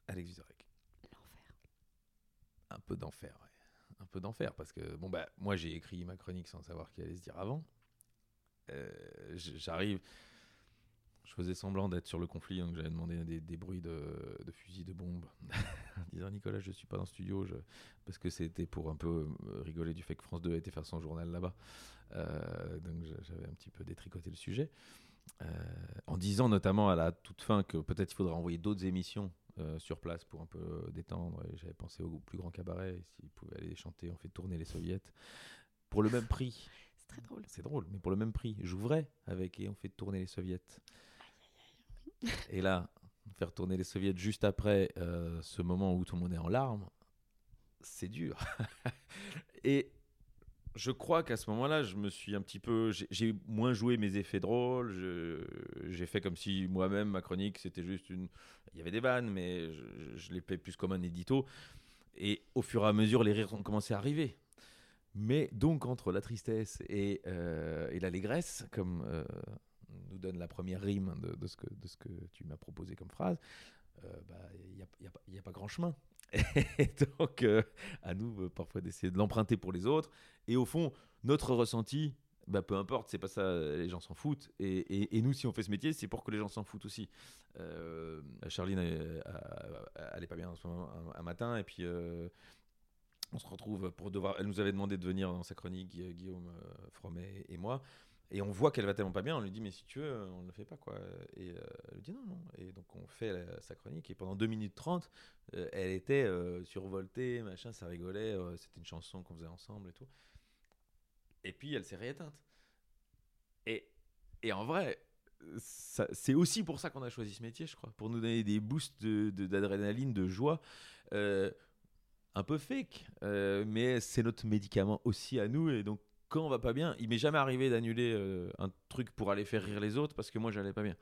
Alex Vizorek. L'enfer. Un peu d'enfer, ouais. Un peu d'enfer, parce que, bon, bah, moi, j'ai écrit ma chronique sans savoir qui allait se dire avant. Euh, J'arrive. Je faisais semblant d'être sur le conflit, donc j'avais demandé des, des bruits de, de fusils, de bombes, en disant Nicolas, je suis pas dans le studio, je... parce que c'était pour un peu rigoler du fait que France 2 a été faire son journal là-bas. Euh, donc j'avais un petit peu détricoté le sujet. Euh, en disant notamment à la toute fin que peut-être il faudrait envoyer d'autres émissions euh, sur place pour un peu détendre. Et j'avais pensé au plus grand cabaret, s'ils pouvaient aller chanter On fait tourner les soviets. Pour le même prix, C'est très drôle. c'est drôle, mais pour le même prix, j'ouvrais avec Et on fait tourner les soviets. Et là, faire tourner les soviets juste après euh, ce moment où tout le monde est en larmes, c'est dur. Et je crois qu'à ce moment-là, je me suis un petit peu. j'ai- moins joué mes effets drôles. J'ai fait comme si moi-même, ma chronique, c'était juste une. Il y avait des vannes, mais je, je l'ai plus comme un édito. Et au fur et à mesure, les rires ont commencé à arriver. Mais donc, entre la tristesse et, euh, et l'allégresse, comme euh, nous donne la première rime de, ce, que, tu m'as proposé comme phrase, euh, bah, il n'y a pas grand chemin. Et donc, euh, à nous, euh, parfois, d'essayer de l'emprunter pour les autres. Et au fond, notre ressenti, bah, peu importe, c'est pas ça, les gens s'en foutent. Et, nous, si on fait ce métier, c'est pour que les gens s'en foutent aussi. Euh, Charline, elle, elle est pas bien en ce moment, un, matin, et puis euh, on se retrouve pour devoir. Elle nous avait demandé de venir dans sa chronique, Gui- Guillaume euh, Fromet et moi. Et on voit qu'elle va tellement pas bien, on lui dit mais si tu veux, on ne le fait pas quoi. Et euh, elle lui dit non, non. Et donc on fait sa chronique et pendant 2 minutes 30, euh, elle était euh, survoltée, machin, ça rigolait, c'était une chanson qu'on faisait ensemble et tout. Et puis elle s'est rééteinte. Et, et en vrai, c'est aussi pour ça qu'on a choisi ce métier, je crois, pour nous donner des boosts de- de- d'adrénaline, de, joie, un peu fake, mais c'est notre médicament aussi à nous, et donc quand on va pas bien, il m'est jamais arrivé d'annuler euh, un truc pour aller faire rire les autres parce que moi j'allais pas bien,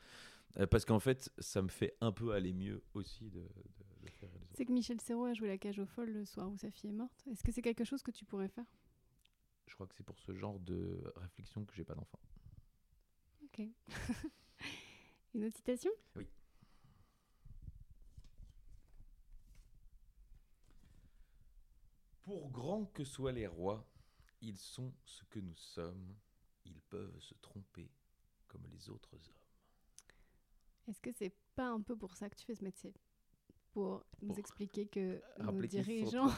Euh, parce qu'en fait ça me fait un peu aller mieux aussi de, de- de faire rire les autres. C'est que Michel Serrault a joué la cage aux folles le soir où sa fille est morte. Est-ce que c'est quelque chose que tu pourrais faire? Je crois que c'est pour ce genre de réflexion que j'ai pas d'enfant. Ok. Une autre citation? Oui. Pour grands que soient les rois, ils sont ce que nous sommes. Ils peuvent se tromper comme les autres hommes. Est-ce que c'est pas un peu pour ça que tu fais ce métier? Pour nous Pour expliquer que nos sont dirigeants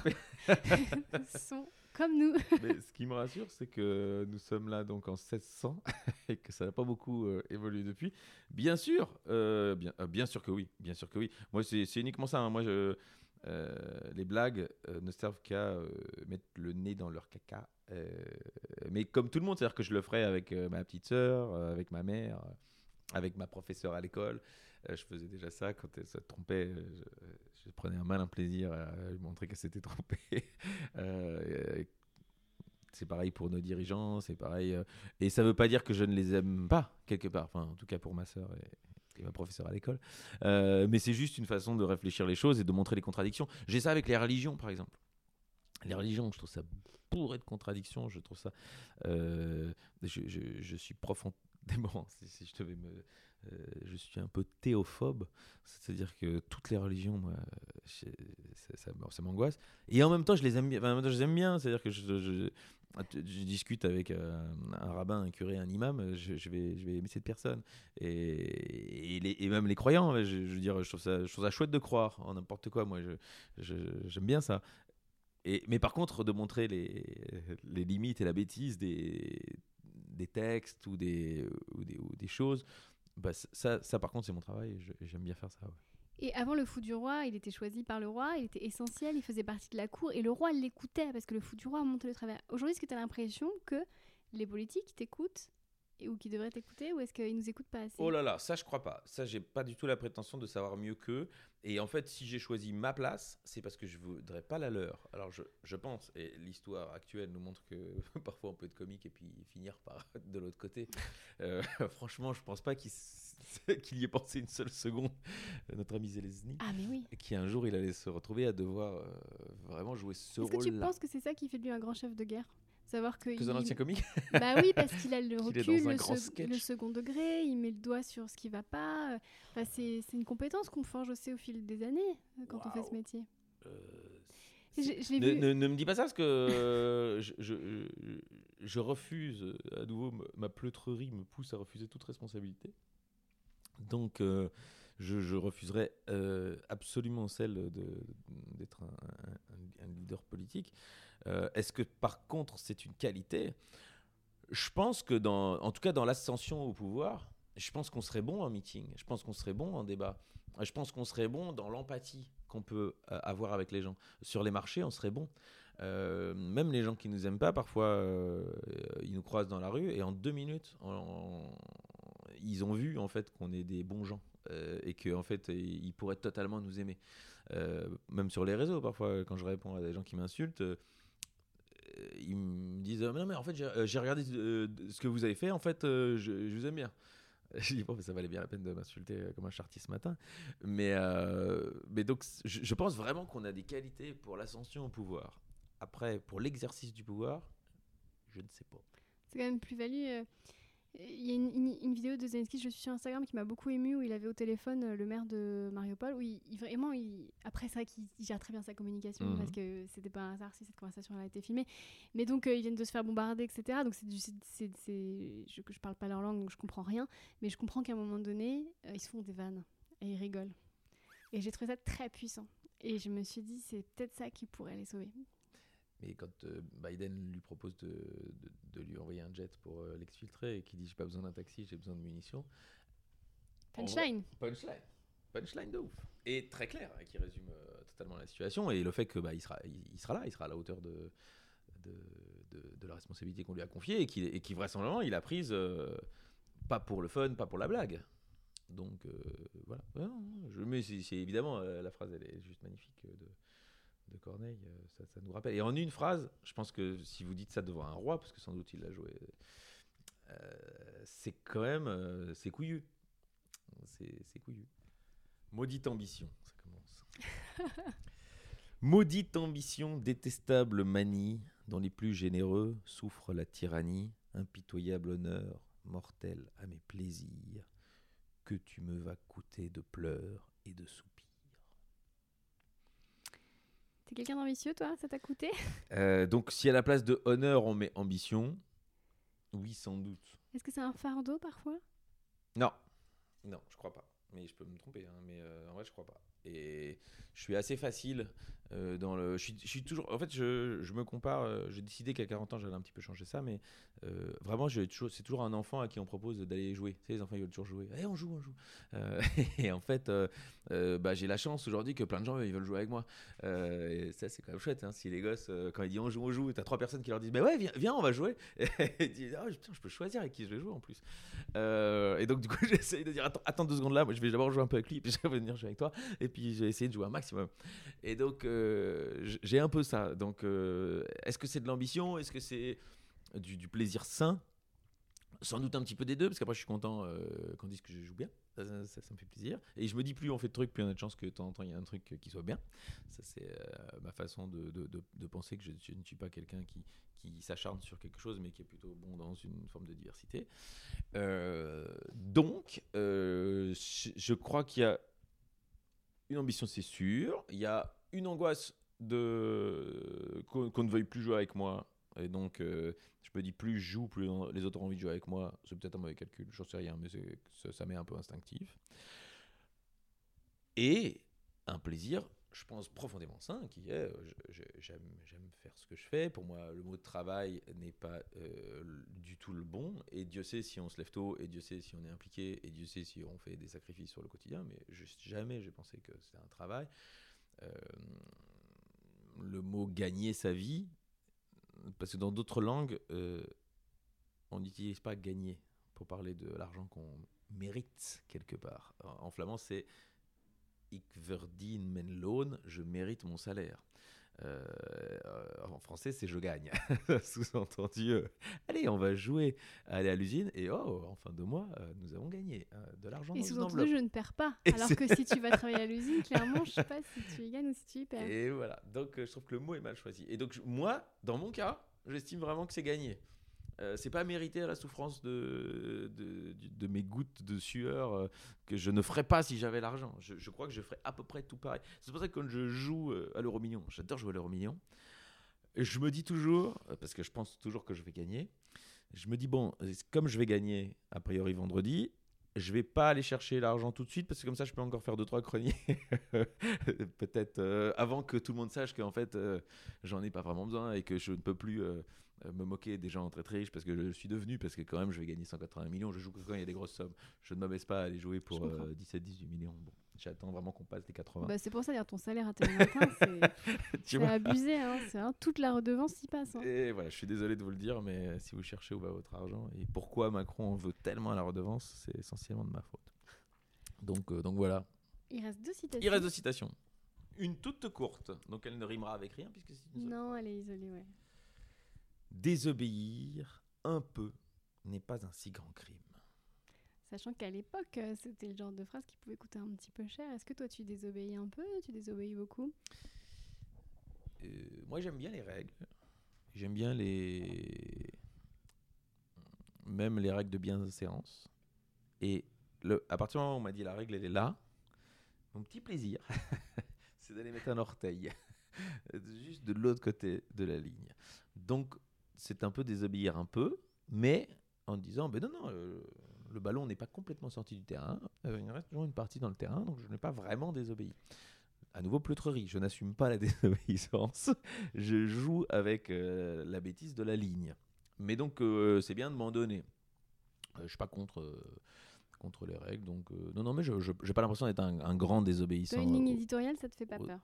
sont comme nous. Mais ce qui me rassure, c'est que nous sommes là donc en 1600 et que ça n'a pas beaucoup euh, évolué depuis. Bien sûr, euh, bien, euh, bien sûr que oui, bien sûr que oui. Moi, c'est uniquement ça. hein. Moi, je, les blagues ne servent qu'à mettre le nez dans leur caca. Euh, mais comme tout le monde, c'est-à-dire que je le ferai avec euh, ma petite sœur, euh, avec ma mère, avec ma professeure à l'école. Je faisais déjà ça quand elle se trompait. Je, prenais un malin plaisir à lui montrer qu'elle s'était trompée. C'est pareil pour nos dirigeants, c'est pareil. et ça veut pas dire que je ne les aime pas, quelque part. Enfin, en tout cas pour ma sœur et, ma professeure à l'école. Mais c'est juste une façon de réfléchir les choses et de montrer les contradictions. J'ai ça avec les religions, par exemple. Les religions, je trouve ça bourré de contradictions. Je trouve ça. euh, je, suis profondément. Si, je devais me. euh, je suis un peu théophobe. C'est-à-dire que toutes les religions, moi, ça, m'angoisse. Et en même temps, je les aime bien. En même temps, je les aime bien. C'est-à-dire que je, discute avec un rabbin, un curé, un imam, je, vais, je vais aimer cette personne. Et, même les croyants, je, veux dire, je trouve, ça, chouette de croire en n'importe quoi. Moi, j'aime bien ça. Mais par contre, de montrer les, limites et la bêtise des, textes ou des, choses, bah, ça, par contre, c'est mon travail. J'aime bien faire ça. Et avant le fou du roi, il était choisi par le roi, il était essentiel, il faisait partie de la cour et le roi l'écoutait parce que le fou du roi montait le travers. Aujourd'hui, est-ce que tu as l'impression que les politiques t'écoutent ou qu'ils devraient t'écouter ou est-ce qu'ils nous écoutent pas assez? Oh là là, ça je crois pas. Ça j'ai pas du tout la prétention de savoir mieux qu'eux. Et en fait, si j'ai choisi ma place, c'est parce que je voudrais pas la leur. Alors je, je pense, et l'histoire actuelle nous montre que parfois on peut être comique et puis finir par de l'autre côté. Euh, franchement, je pense pas qu'il y ait pensé une seule seconde. Notre ami Zelensky, Ah mais oui. qui un jour il allait se retrouver à devoir euh, vraiment jouer ce Est-ce que tu penses que c'est ça qui fait de lui un grand chef de guerre? Savoir que, il- un ancien comique Bah oui, parce qu'il a le recul, le, second degré, il met le doigt sur ce qui va pas. Enfin, c'est c'est une compétence qu'on forge aussi au fil des années euh, quand on fait ce métier. Euh, Je, je Ne, vu. ne- ne me dis pas ça parce que euh, je, je- je refuse, à nouveau, ma pleutrerie me pousse à refuser toute responsabilité. Donc, euh, je, refuserai euh, absolument celle d'être un, un- un leader politique. Euh, Est-ce que par contre c'est une qualité? Je pense que, dans, en tout cas dans l'ascension au pouvoir, je pense qu'on serait bon en meeting, je pense qu'on serait bon en débat, je pense qu'on serait bon dans l'empathie qu'on peut euh, avoir avec les gens. Sur les marchés, on serait bon. Euh, même les gens qui nous aiment pas, parfois, ils nous croisent dans la rue et en deux minutes, ils ont vu en fait qu'on est des bons gens et qu'en en fait, ils pourraient totalement nous aimer. Même sur les réseaux, parfois, quand je réponds à des gens qui m'insultent, ils me disent euh, non mais en fait j'ai euh, j'ai regardé euh, ce que vous avez fait, en fait, euh, je, vous aime bien. Je dis bon, mais ça valait bien la peine de m'insulter euh, comme un chartier ce matin. Mais, euh, mais donc, je, pense vraiment qu'on a des qualités pour l'ascension au pouvoir. Après, pour l'exercice du pouvoir, je ne sais pas. C'est quand même plus-value. euh, Il y a une, une- une vidéo de Zelensky, je suis sur Instagram, qui m'a beaucoup ému où il avait au téléphone euh, le maire de Mariupol, où il, il- vraiment, il, après c'est vrai qu'il il gère très bien sa communication, Mhm. parce que c'était pas un hasard si cette conversation a été filmée. Mais donc, euh, ils viennent de se faire bombarder, etc. Donc, c'est- c'est- je, je parle pas leur langue, donc je comprends rien. Mais je comprends qu'à un moment donné, euh, ils se font des vannes et ils rigolent. Et j'ai trouvé ça très puissant. Et je me suis dit, c'est peut-être ça qui pourrait les sauver. Mais quand euh, Biden lui propose de, de, de lui envoyer un jet pour euh, l'exfiltrer et qu'il dit j'ai pas besoin d'un taxi, j'ai besoin de munitions. vrai- Punchline Punchline. Punchline de ouf. Et très clair, et qui résume euh, totalement la situation. Et le fait que bah, il, sera, il, il sera là, il sera à la hauteur de, de, de, de la responsabilité qu'on lui a confiée et qui, vraisemblablement il a prise euh, pas pour le fun, pas pour la blague. Donc euh, voilà. Je, mais c'est évidemment, la phrase, elle est juste magnifique de, de Corneille. euh, ça, nous rappelle. Et en une phrase, je pense que si vous dites ça devant un roi, parce que sans doute il l'a joué, euh, c'est quand même. euh, c'est couillu. C'est couillu. Maudite ambition, ça commence. Maudite ambition, détestable manie, dont les plus généreux souffrent la tyrannie, impitoyable honneur, mortel à mes plaisirs, que tu me vas coûter de pleurs et de soupirs. T'es quelqu'un d'ambitieux, toi? Ça t'a coûté? Euh, donc, si à la place de honneur on met ambition, oui, sans doute. Est-ce que c'est un fardeau parfois? Non, non, je crois pas. Mais je peux me tromper, hein, mais euh, en vrai, je crois pas. Et je suis assez facile euh, dans le. Je suis, je suis toujours. En fait, je, je me compare. euh, J'ai décidé qu'à 40 ans, j'allais un petit peu changer ça, mais euh, vraiment, c'est toujours un enfant à qui on propose d'aller jouer. Tu sais, les enfants, ils veulent toujours jouer. Eh, on joue, on joue. Euh, et en fait, euh, bah, j'ai la chance aujourd'hui que plein de gens ils veulent jouer avec moi. Et ça, c'est quand même chouette. Hein, si les gosses, quand ils disent on joue, on joue, t'as trois personnes qui leur disent bah ouais, viens, on va jouer. Et ils disent ah, putain, je peux choisir avec qui je vais jouer en plus. Et donc, du coup, j'essaye de dire attends, deux secondes là, moi je vais d'abord jouer un peu avec lui, puis je vais venir jouer avec toi, puis j'ai essayé de jouer un maximum. Et donc, euh, j'ai un peu ça. Donc, euh, est-ce que c'est de l'ambition? Est-ce que c'est du, plaisir sain? Sans doute un petit peu des deux, parce qu'après je suis content euh, qu'on dise que je joue bien, ça, me fait plaisir. Et je me dis plus on fait de trucs, plus on a de chance que de temps en temps il y a un truc qui soit bien. Ça c'est euh, ma façon de, penser que je, ne suis pas quelqu'un qui, s'acharne sur quelque chose, mais qui est plutôt bon dans une forme de diversité. Euh, donc, euh, je crois qu'il y a une ambition, c'est sûr. Il y a une angoisse de qu'on ne veuille plus jouer avec moi. Et donc, euh, je me dis, plus je joue, plus les autres ont envie de jouer avec moi. C'est peut-être un mauvais calcul, j'en sais rien, mais ça m'est un peu instinctif. Et un plaisir, je pense, profondément sain, qui est, euh, j'aime faire ce que je fais. Pour moi, le mot travail n'est pas euh, du tout le bon. Et Dieu sait si on se lève tôt, et Dieu sait si on est impliqué, et Dieu sait si on fait des sacrifices sur le quotidien. Mais juste jamais j'ai pensé que c'était un travail. Euh, le mot gagner sa vie, parce que dans d'autres langues, on n'utilise pas gagner pour parler de l'argent qu'on mérite quelque part. En flamand, c'est Ik verdien mijn loon, je mérite mon salaire. Euh, en français, c'est je gagne. Sous-entendu, euh, allez, on va jouer, aller à l'usine, et oh, en fin de mois, euh, nous avons gagné de l'argent Et sous-entendu, je ne perds pas. Et Alors que si tu vas travailler à l'usine, clairement, je sais pas si tu y gagnes ou si tu y perds. Et voilà. Donc, je trouve que le mot est mal choisi. Et donc, moi, dans mon cas, j'estime vraiment que c'est gagné. Euh, c'est pas mérité à la souffrance de, mes gouttes de sueur euh, que je ne ferais pas si j'avais l'argent. Je, crois que je ferais à peu près tout pareil. C'est pour ça que quand je joue euh, à l'euro million, j'adore jouer à l'euro million, je me dis toujours, euh, parce que je pense toujours que je vais gagner, je me dis, bon, comme je vais gagner a priori vendredi, je vais pas aller chercher l'argent tout de suite parce que comme ça je peux encore faire deux trois chroniques peut-être avant que tout le monde sache qu'en fait euh, j'en ai pas vraiment besoin et que je ne peux plus me moquer des gens très très riches parce que je suis devenu parce que quand même je vais gagner 180 millions je joue que quand il y a des grosses sommes je ne m'abaisse pas à aller jouer pour Je comprends. 17 18 millions bon j'attends vraiment qu'on passe les 80 Bah, c'est pour ça, dire ton salaire à tel matin, c'est abusé. Hein. C'est vraiment toute la redevance y passe. hein. et voilà je suis désolé de vous le dire mais si vous cherchez où va votre argent et pourquoi Macron en veut tellement à la redevance c'est essentiellement de ma faute donc euh, donc voilà Il reste deux citations. Il reste deux citations. Une toute courte, donc elle ne rimera avec rien puisque c'est une seule. Non, elle est isolée, ouais. Désobéir un peu n'est pas un si grand crime. Sachant qu'à l'époque, euh, c'était le genre de phrase qui pouvait coûter un petit peu cher. Est-ce que toi, tu désobéis un peu Tu désobéis beaucoup? Euh, moi j'aime bien les règles. J'aime bien les. Même les règles de bienséance. Et le... à partir du moment où on m'a dit la règle elle est là, mon petit plaisir, c'est d'aller mettre un orteil juste de l'autre côté de la ligne. Donc c'est un peu désobéir un peu, mais en disant ben non, non, le ballon n'est pas complètement sorti du terrain, euh, il reste toujours une partie dans le terrain, donc je n'ai pas vraiment désobéi. À nouveau, pleutrerie, je n'assume pas la désobéissance, je joue avec euh, la bêtise de la ligne. Mais donc euh, c'est bien de m'en donner. Je suis pas contre, contre les règles, donc euh, non, non, mais je n'ai pas l'impression d'être un, un grand désobéissant. Toi, une ligne éditoriale, ça te fait pas peur?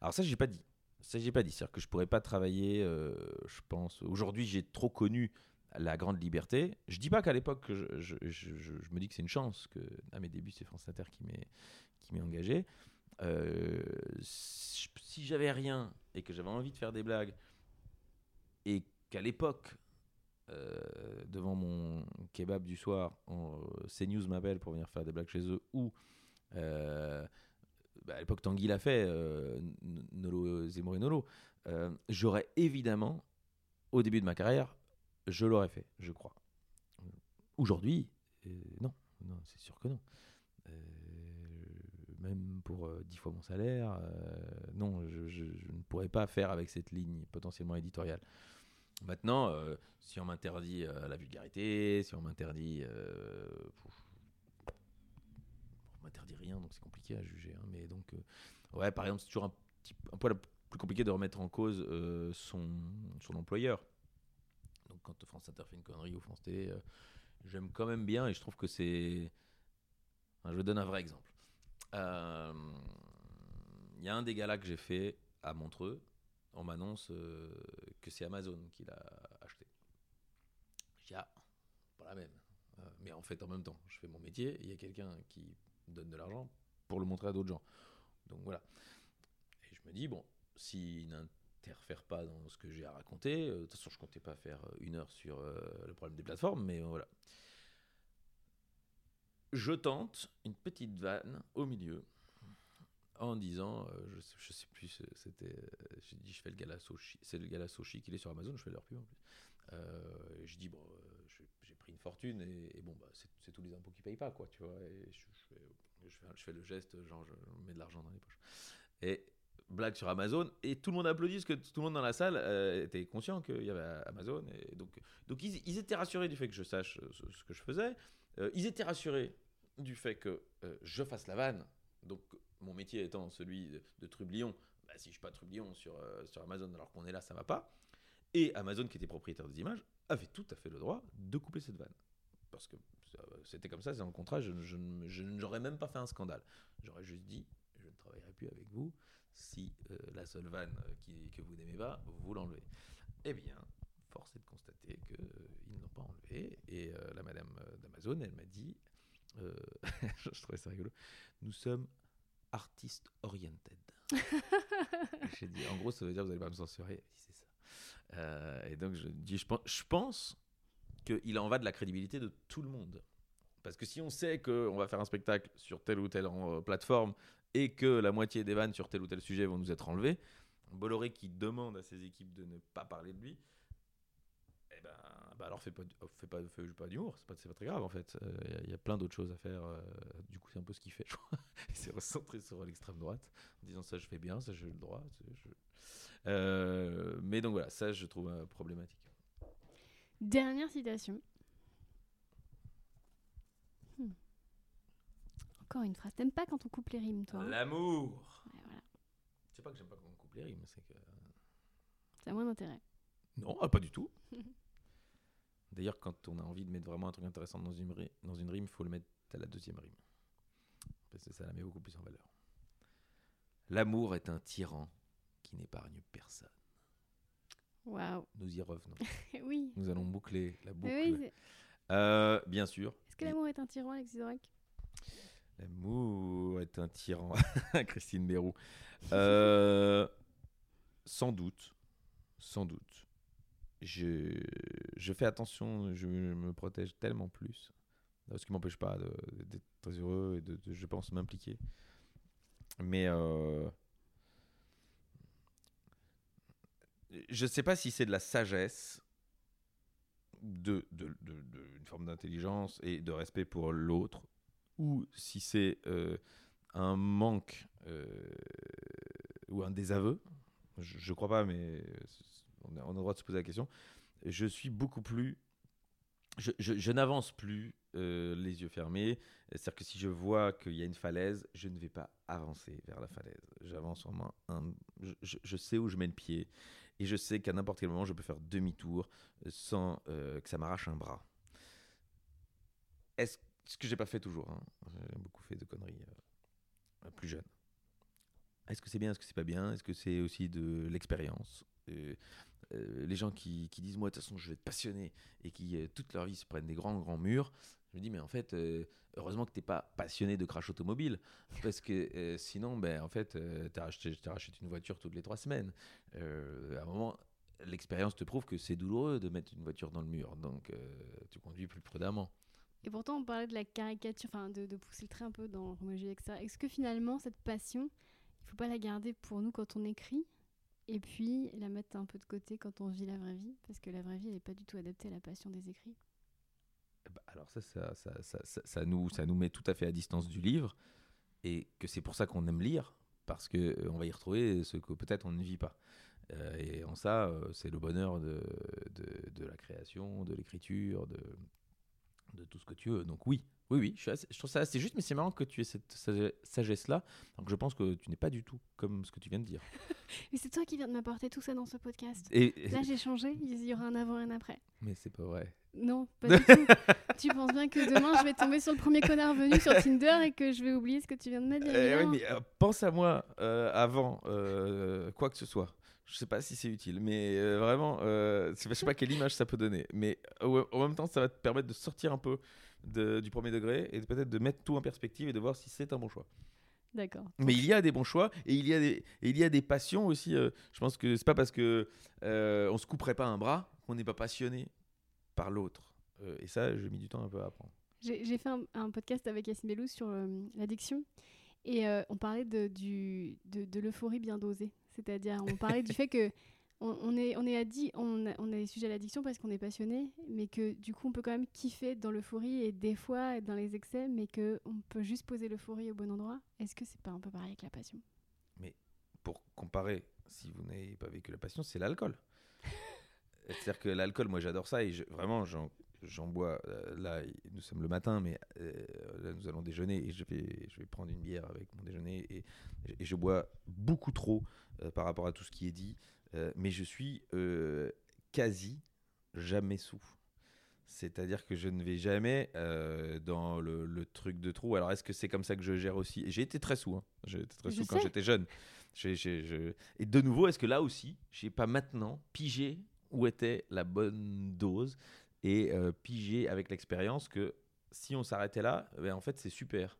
Alors ça, j'ai pas dit. Ça, j'ai pas dit. C'est-à-dire que je pourrais pas travailler, euh, je pense. Aujourd'hui, j'ai trop connu la grande liberté. Je dis pas qu'à l'époque, je, me dis que c'est une chance que à mes débuts, c'est France Inter qui m'est qui m'est engagé. Euh, si j'avais rien et que j'avais envie de faire des blagues et qu'à l'époque, euh, devant mon kebab du soir, CNews m'appelle pour venir faire des blagues chez eux ou euh, bah, à l'époque Tanguy l'a fait, Nolo, Zemmour et Nolo, j'aurais évidemment, au début de ma carrière, je l'aurais fait, je crois. Aujourd'hui, non, non c'est sûr que non même pour euh, dix fois mon salaire. Euh, non, je, ne pourrais pas faire avec cette ligne potentiellement éditoriale. Maintenant, euh, si on m'interdit la vulgarité, si on m'interdit... m'interdit rien, donc c'est compliqué à juger. Hein, mais donc, ouais, par exemple, c'est toujours un, petit, un plus compliqué de remettre en cause son, son employeur. Donc quand France Inter fait une connerie ou France Télé, j'aime quand même bien et je trouve que c'est... je vous donne un vrai exemple. Il euh, y a un des galas que j'ai fait à Montreux. On m'annonce euh, que c'est Amazon qui l'a acheté. Je dis, ah, pas la même. Euh, mais en fait, en même temps, je fais mon métier. Il y a quelqu'un qui donne de l'argent pour le montrer à d'autres gens. Donc voilà. Et je me dis, bon, s'il n'interfère pas dans ce que j'ai à raconter, de toute façon, je comptais pas faire une heure sur le problème des plateformes, mais voilà je tente une petite vanne au milieu en disant, euh, je, sais, sais plus, c'était, euh, j'ai dit, je fais le gala c'est le gala Sochi qu'il est sur Amazon, je fais leur pub en plus. Euh, je dis, bon, une fortune et, bon, bah, c'est tous les impôts qui payent pas, quoi, tu vois. Et je, fais, le geste, genre, je mets de l'argent dans les poches. Et blague sur Amazon, et tout le monde applaudit parce que tout le monde dans la salle était conscient qu'il y avait Amazon. Et donc, donc ils, étaient rassurés du fait que je sache ce que je faisais. Euh, ils étaient rassurés du fait que euh, je fasse la vanne. Donc, mon métier étant celui de, Trublion, bah, si je suis pas Trublion sur, euh, sur Amazon alors qu'on est là, ça va pas. Et Amazon, qui était propriétaire des images, avait tout à fait le droit de couper cette vanne. Parce que c'était comme ça, c'est dans le contrat, je, je, n'aurais même pas fait un scandale. J'aurais juste dit, je ne travaillerai plus avec vous si la seule vanne qui, que vous n'aimez pas, vous l'enlevez. Eh bien, force est de constater qu'ils ne l'ont pas enlevé. Et la madame d'Amazon, elle m'a dit je trouvais ça rigolo. Nous sommes artistes oriented. J'ai dit, en gros, ça veut dire vous n'allez pas me censurer. c'est ça. Euh, et donc, je dis, je pense, je pense qu'il en va de la crédibilité de tout le monde. Parce que si on sait qu'on va faire un spectacle sur telle ou telle euh, plateforme et que la moitié des vannes sur tel ou tel sujet vont nous être enlevées, Bolloré qui demande à ses équipes de ne pas parler de lui, eh ben, bah alors fais pas, fais pas, fais pas d'humour, c'est pas, pas très grave en fait. Il euh, y, a plein d'autres choses à faire. Euh, du coup, c'est un peu ce qu'il fait, je crois. Il s'est recentré sur l'extrême droite en disant ça, je fais bien, ça, j'ai le droit. Euh, mais donc voilà, ça, je trouve problématique. Dernière citation. Hmm. Encore une phrase. T'aimes pas quand on coupe les rimes, toi hein? L'amour C'est pas que j'aime pas quand on coupe les rimes, c'est que. Ça a moins d'intérêt. Non, ah, pas du tout. D'ailleurs, quand on a envie de mettre vraiment un truc intéressant dans une, rime, dans une rime, il faut le mettre à la deuxième rime. Parce que ça la met beaucoup plus en valeur. L'amour est un tyran qui n'épargne personne. Waouh. Nous y revenons. oui. Nous allons boucler la boucle. Euh, bien sûr. Est-ce que l'amour est un tyran, Alexis Zorek L'amour est un tyran. Christine Bérou. Euh, sans doute. Sans doute je, je fais attention, je me protège tellement plus. Ce qui m'empêche pas d'être très heureux et de, je pense, m'impliquer. Mais euh, je ne sais pas si c'est de la sagesse, de, de, de, une forme d'intelligence et de respect pour l'autre, ou si c'est euh, un manque euh, ou un désaveu. Je ne crois pas, mais on a, le droit de se poser la question. Je suis beaucoup plus. Je, n'avance plus euh, les yeux fermés. C'est-à-dire que si je vois qu'il y a une falaise, je ne vais pas avancer vers la falaise. J'avance en main. je, sais où je mets le pied. Et je sais qu'à n'importe quel moment, je peux faire demi-tour sans euh, que ça m'arrache un bras. Est-ce ce que j'ai pas fait toujours hein. J'ai beaucoup fait de conneries euh, plus jeune. Est-ce que c'est bien Est-ce que c'est pas bien? Est-ce que c'est aussi de l'expérience? Euh, les gens qui, disent moi de toute façon je vais être passionné et qui euh, toute leur vie se prennent des grands grands murs. Je me dis mais en fait euh, heureusement que t'es pas passionné de crash automobile parce que euh, sinon ben en fait euh, t'as racheté une voiture toutes les trois semaines. Euh, à un moment l'expérience te prouve que c'est douloureux de mettre une voiture dans le mur donc euh, tu conduis plus prudemment. Et pourtant, on parlait de la caricature, enfin de, de pousser le trait un peu dans Juliette, etc. Est-ce que finalement, cette passion, il faut pas la garder pour nous quand on écrit? Et puis la mettre un peu de côté quand on vit la vraie vie Parce que la vraie vie, n'est pas du tout adaptée à la passion des écrits. Bah, alors ça ça, ça, ça, nous, ça nous met tout à fait à distance du livre et que c'est pour ça qu'on aime lire parce que euh, va y retrouver ce que peut-être on ne vit pas. Euh, et en ça, euh, c'est le bonheur de, de, de la création, de l'écriture, de, de tout ce que tu veux. Donc oui, oui, oui, je, suis assez- je trouve ça assez juste, mais c'est marrant que tu aies cette sage- sagesse-là. Donc je pense que tu n'es pas du tout comme ce que tu viens de dire. Mais c'est toi qui viens de m'apporter tout ça dans ce podcast. Et, Là, j'ai changé, il y aura un avant et un après. mais c'est pas vrai. Non, pas du tout. tu penses bien que demain, je vais tomber sur le premier connard venu sur Tinder et que je vais oublier ce que tu viens de me dire Eh oui, mais euh, pense à moi euh, avant euh, quoi que ce soit. Je sais pas si c'est utile, mais vraiment, je sais pas quelle image ça peut donner. Mais en même temps, ça va te permettre de sortir un peu de- du premier degré et peut-être de mettre tout en perspective et de voir si c'est un bon choix. D'accord. Mais il y a des bons choix et il y a des, et il y a des passions aussi. euh, je pense que c'est pas parce que euh, on se couperait pas un bras qu'on n'est pas passionné par l'autre. Euh, et ça, j'ai mis du temps un peu à apprendre. J'ai fait un, un podcast avec Yacine Bellou sur euh, l'addiction et on parlait de, du, de, de l'euphorie bien dosée. C'est-à-dire, on parlait du fait que on, on est, on est, addi- on, a- on est sujet à l'addiction parce qu'on est passionné, mais que du coup, on peut quand même kiffer dans l'euphorie et des fois être dans les excès, mais qu'on peut juste poser l'euphorie au bon endroit. Est-ce que c'est pas un peu pareil avec la passion? Pour comparer, si vous n'avez pas vécu la passion, c'est l'alcool. C'est-à-dire que l'alcool, moi j'adore ça et je- vraiment j'en, j'en bois. euh, là, nous sommes le matin, mais euh, là nous allons déjeuner et je vais, je vais prendre une bière avec mon déjeuner et, et je bois beaucoup trop euh, par rapport à tout ce qui est dit, euh, mais je suis quasi jamais sous. C'est-à-dire que je ne vais jamais dans le, le truc de trop. Alors, est-ce que c'est comme ça que je gère aussi? J'ai été très sous. hein. J'ai été très Je sous quand j'étais jeune. Je- Et de nouveau, est-ce que là aussi, j'ai pas maintenant pigé où était la bonne dose? Et euh, pigé avec l'expérience que si on s'arrêtait là, ben, en fait, c'est super.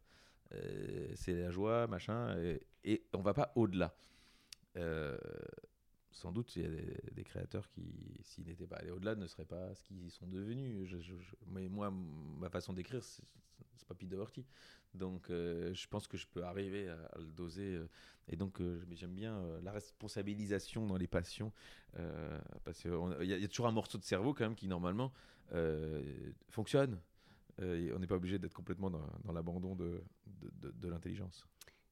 Euh, c'est la joie, machin, et, et on va pas au-delà. Euh, sans doute, il y a des, créateurs qui, s'ils n'étaient pas allés au-delà, ne seraient pas ce qu'ils sont devenus. Mais moi, ma façon d'écrire, c'est c'est pas Pete Doherty. Donc, euh, je pense que je peux arriver à, le doser. euh, et donc, euh, j'aime bien euh, la responsabilisation dans les passions. parce qu'il y, a- toujours un morceau de cerveau, quand même, qui, normalement, fonctionne. On n'est pas obligé d'être complètement dans, l'abandon de l'intelligence.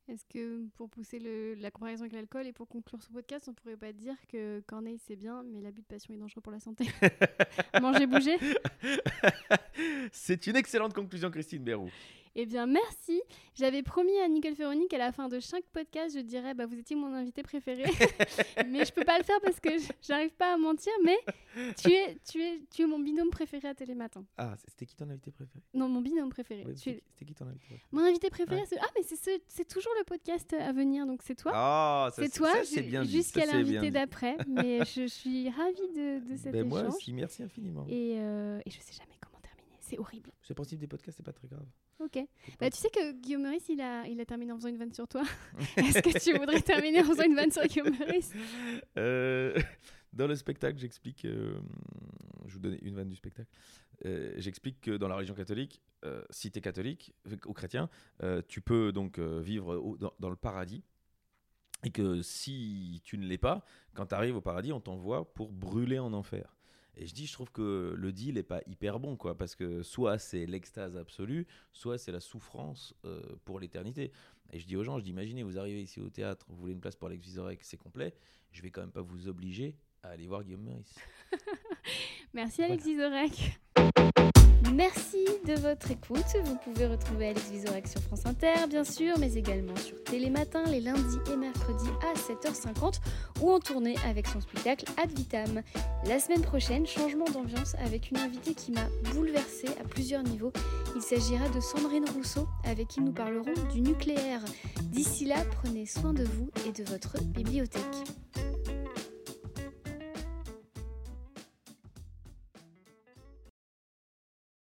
Est-ce que pour pousser le- la comparaison avec l'alcool et pour conclure ce podcast, on pourrait pas dire que Corneille c'est bien, mais l'abus de passion est dangereux pour la santé? Manger, bouger? C'est une excellente conclusion, Christine Bérou. Eh bien, merci. J'avais promis à Nicole Ferroni qu'à la fin de chaque podcast, je dirais bah, vous étiez mon invité préféré. mais je peux pas le faire parce que j'arrive pas à mentir. Mais tu es, tu es, tu es mon binôme préféré à Télématin. Ah, c'était qui ton invité préféré? Non, mon binôme préféré. C'était es- qui- ton invité préféré? Mon invité préféré, Ouais. c'est ah mais c'est ce- c'est toujours le podcast à venir, donc c'est toi. Ah, ça, c'est toi jusqu'à l'invité d'après. Mais je suis ravie de, de cet Ben, moi échange. aussi, merci infiniment. Et, euh, et je sais jamais comment terminer. C'est horrible. Ce principe des podcasts, c'est pas très grave. Ok. Bah, tu sais que Guillaume Meurice, il a, il a terminé en faisant une vanne sur toi. Est-ce que tu voudrais terminer en faisant une vanne sur Guillaume Meurice? Euh, dans le spectacle, j'explique. euh, je vous donne une vanne du spectacle. Euh, j'explique que dans la religion catholique, euh, si tu es catholique ou chrétien, euh, tu peux donc vivre au- dans, dans le paradis. Et que si tu ne l'es pas, quand tu arrives au paradis, on t'envoie pour brûler en enfer. Et je dis, je trouve que le deal n'est pas hyper bon, quoi, parce que soit c'est l'extase absolue, soit c'est la souffrance euh, pour l'éternité. Et je dis aux gens, je dis, imaginez, vous arrivez ici au théâtre, vous voulez une place pour Alex Vizorek, c'est complet, je vais quand même pas vous obliger à aller voir Guillaume Meurice. Merci Alexis Zorek. Merci de votre écoute. Vous pouvez retrouver Alex Vizorek sur France Inter, bien sûr, mais également sur Télématin les lundis et mercredis à 7h50 ou en tournée avec son spectacle Ad Vitam. La semaine prochaine, changement d'ambiance avec une invitée qui m'a bouleversée à plusieurs niveaux. Il s'agira de Sandrine Rousseau, avec qui nous parlerons du nucléaire. D'ici là, prenez soin de vous et de votre bibliothèque.